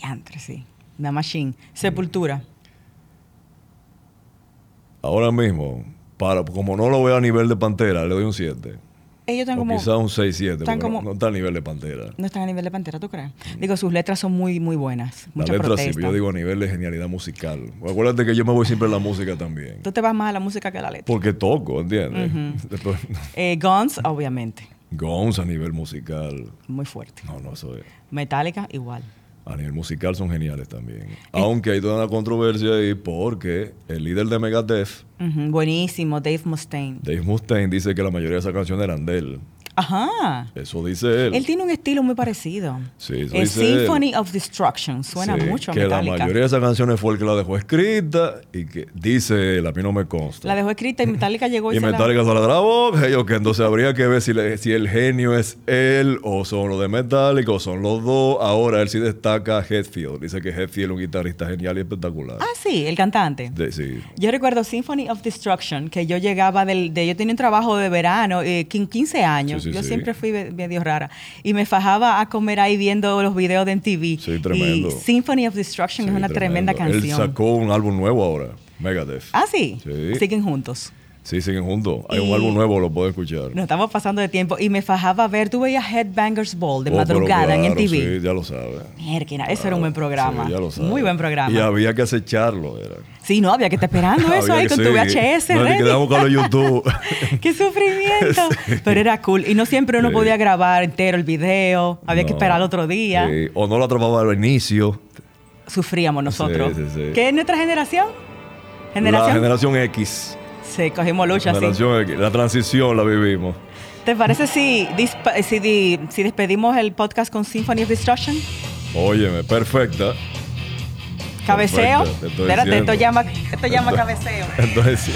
Speaker 2: Diantre, sí. The Machine. Sepultura.
Speaker 3: Ahora mismo, para, como no lo veo a nivel de Pantera, le doy un 7
Speaker 2: ellos están como.
Speaker 3: Quizás un 6-7, no, está a nivel de Pantera.
Speaker 2: No están a nivel de Pantera, ¿tú crees? Digo, sus letras son muy, muy buenas.
Speaker 3: Las letras sí, yo digo a nivel de genialidad musical. Acuérdate que yo me voy siempre a la música también.
Speaker 2: Tú te vas más a la música que a la letra.
Speaker 3: Porque toco, ¿entiendes? (laughs)
Speaker 2: eh, Guns, obviamente.
Speaker 3: Guns a nivel musical.
Speaker 2: Muy fuerte.
Speaker 3: No, no, eso es.
Speaker 2: Metallica, igual.
Speaker 3: A nivel musical son geniales también. Aunque hay toda una controversia ahí porque el líder de Megadeth,
Speaker 2: buenísimo, Dave Mustaine.
Speaker 3: Dave Mustaine dice que la mayoría de esas canciones eran de él.
Speaker 2: Ajá.
Speaker 3: Eso dice él.
Speaker 2: Él tiene un estilo muy parecido.
Speaker 3: Sí, eso
Speaker 2: el Symphony of Destruction suena mucho a
Speaker 3: Que la mayoría de esas canciones fue el que la dejó escrita y que dice él, a mí no me consta.
Speaker 2: La dejó escrita y Metallica llegó
Speaker 3: y, (laughs) y Metallica se la grabó. que entonces habría que ver si, si el genio es él o son los de Metallica o son los dos. Ahora él sí destaca a Hetfield. Dice que Hetfield es un guitarrista genial y espectacular.
Speaker 2: Ah, sí, el cantante.
Speaker 3: sí.
Speaker 2: Yo recuerdo Symphony of Destruction, que yo llegaba del... De, yo tenía un trabajo de verano, eh, 15 años yo siempre fui medio rara. Y me fajaba a comer ahí viendo los videos de MTV.
Speaker 3: Sí, tremendo.
Speaker 2: Y Symphony of Destruction es una tremenda canción.
Speaker 3: Él sacó un álbum nuevo ahora, Megadeth.
Speaker 2: Ah, sí. Siguen juntos.
Speaker 3: Sí, siguen juntos. Hay un álbum nuevo, lo puedo escuchar.
Speaker 2: Nos estamos pasando de tiempo. Y me fajaba a ver, tú veías Headbangers Ball de oh, madrugada en MTV.
Speaker 3: Sí, ya lo sabes.
Speaker 2: Mierda, eso era un buen programa. Sí, ya lo sabes. Muy buen programa.
Speaker 3: Y había que acecharlo. Era.
Speaker 2: Sí, no, había que estar esperando (laughs) eso ahí con tu VHS.
Speaker 3: No, que quedamos con los YouTube. (laughs)
Speaker 2: ¡Qué sufrimiento! (laughs) Pero era cool. Y no siempre uno podía grabar entero el video. Había que esperar el otro día.
Speaker 3: O no lo atrapaba al inicio.
Speaker 2: Sufríamos nosotros. ¿Qué es nuestra generación? ¿Generación?
Speaker 3: La generación X.
Speaker 2: Sí, cogimos lucha,
Speaker 3: la
Speaker 2: sí.
Speaker 3: La transición la vivimos.
Speaker 2: ¿Te parece si, si, despedimos el podcast con Symphony of Destruction?
Speaker 3: Óyeme, perfecta.
Speaker 2: ¿Cabeceo? Espérate, esto llama, esto llama cabeceo. (laughs)
Speaker 3: Entonces,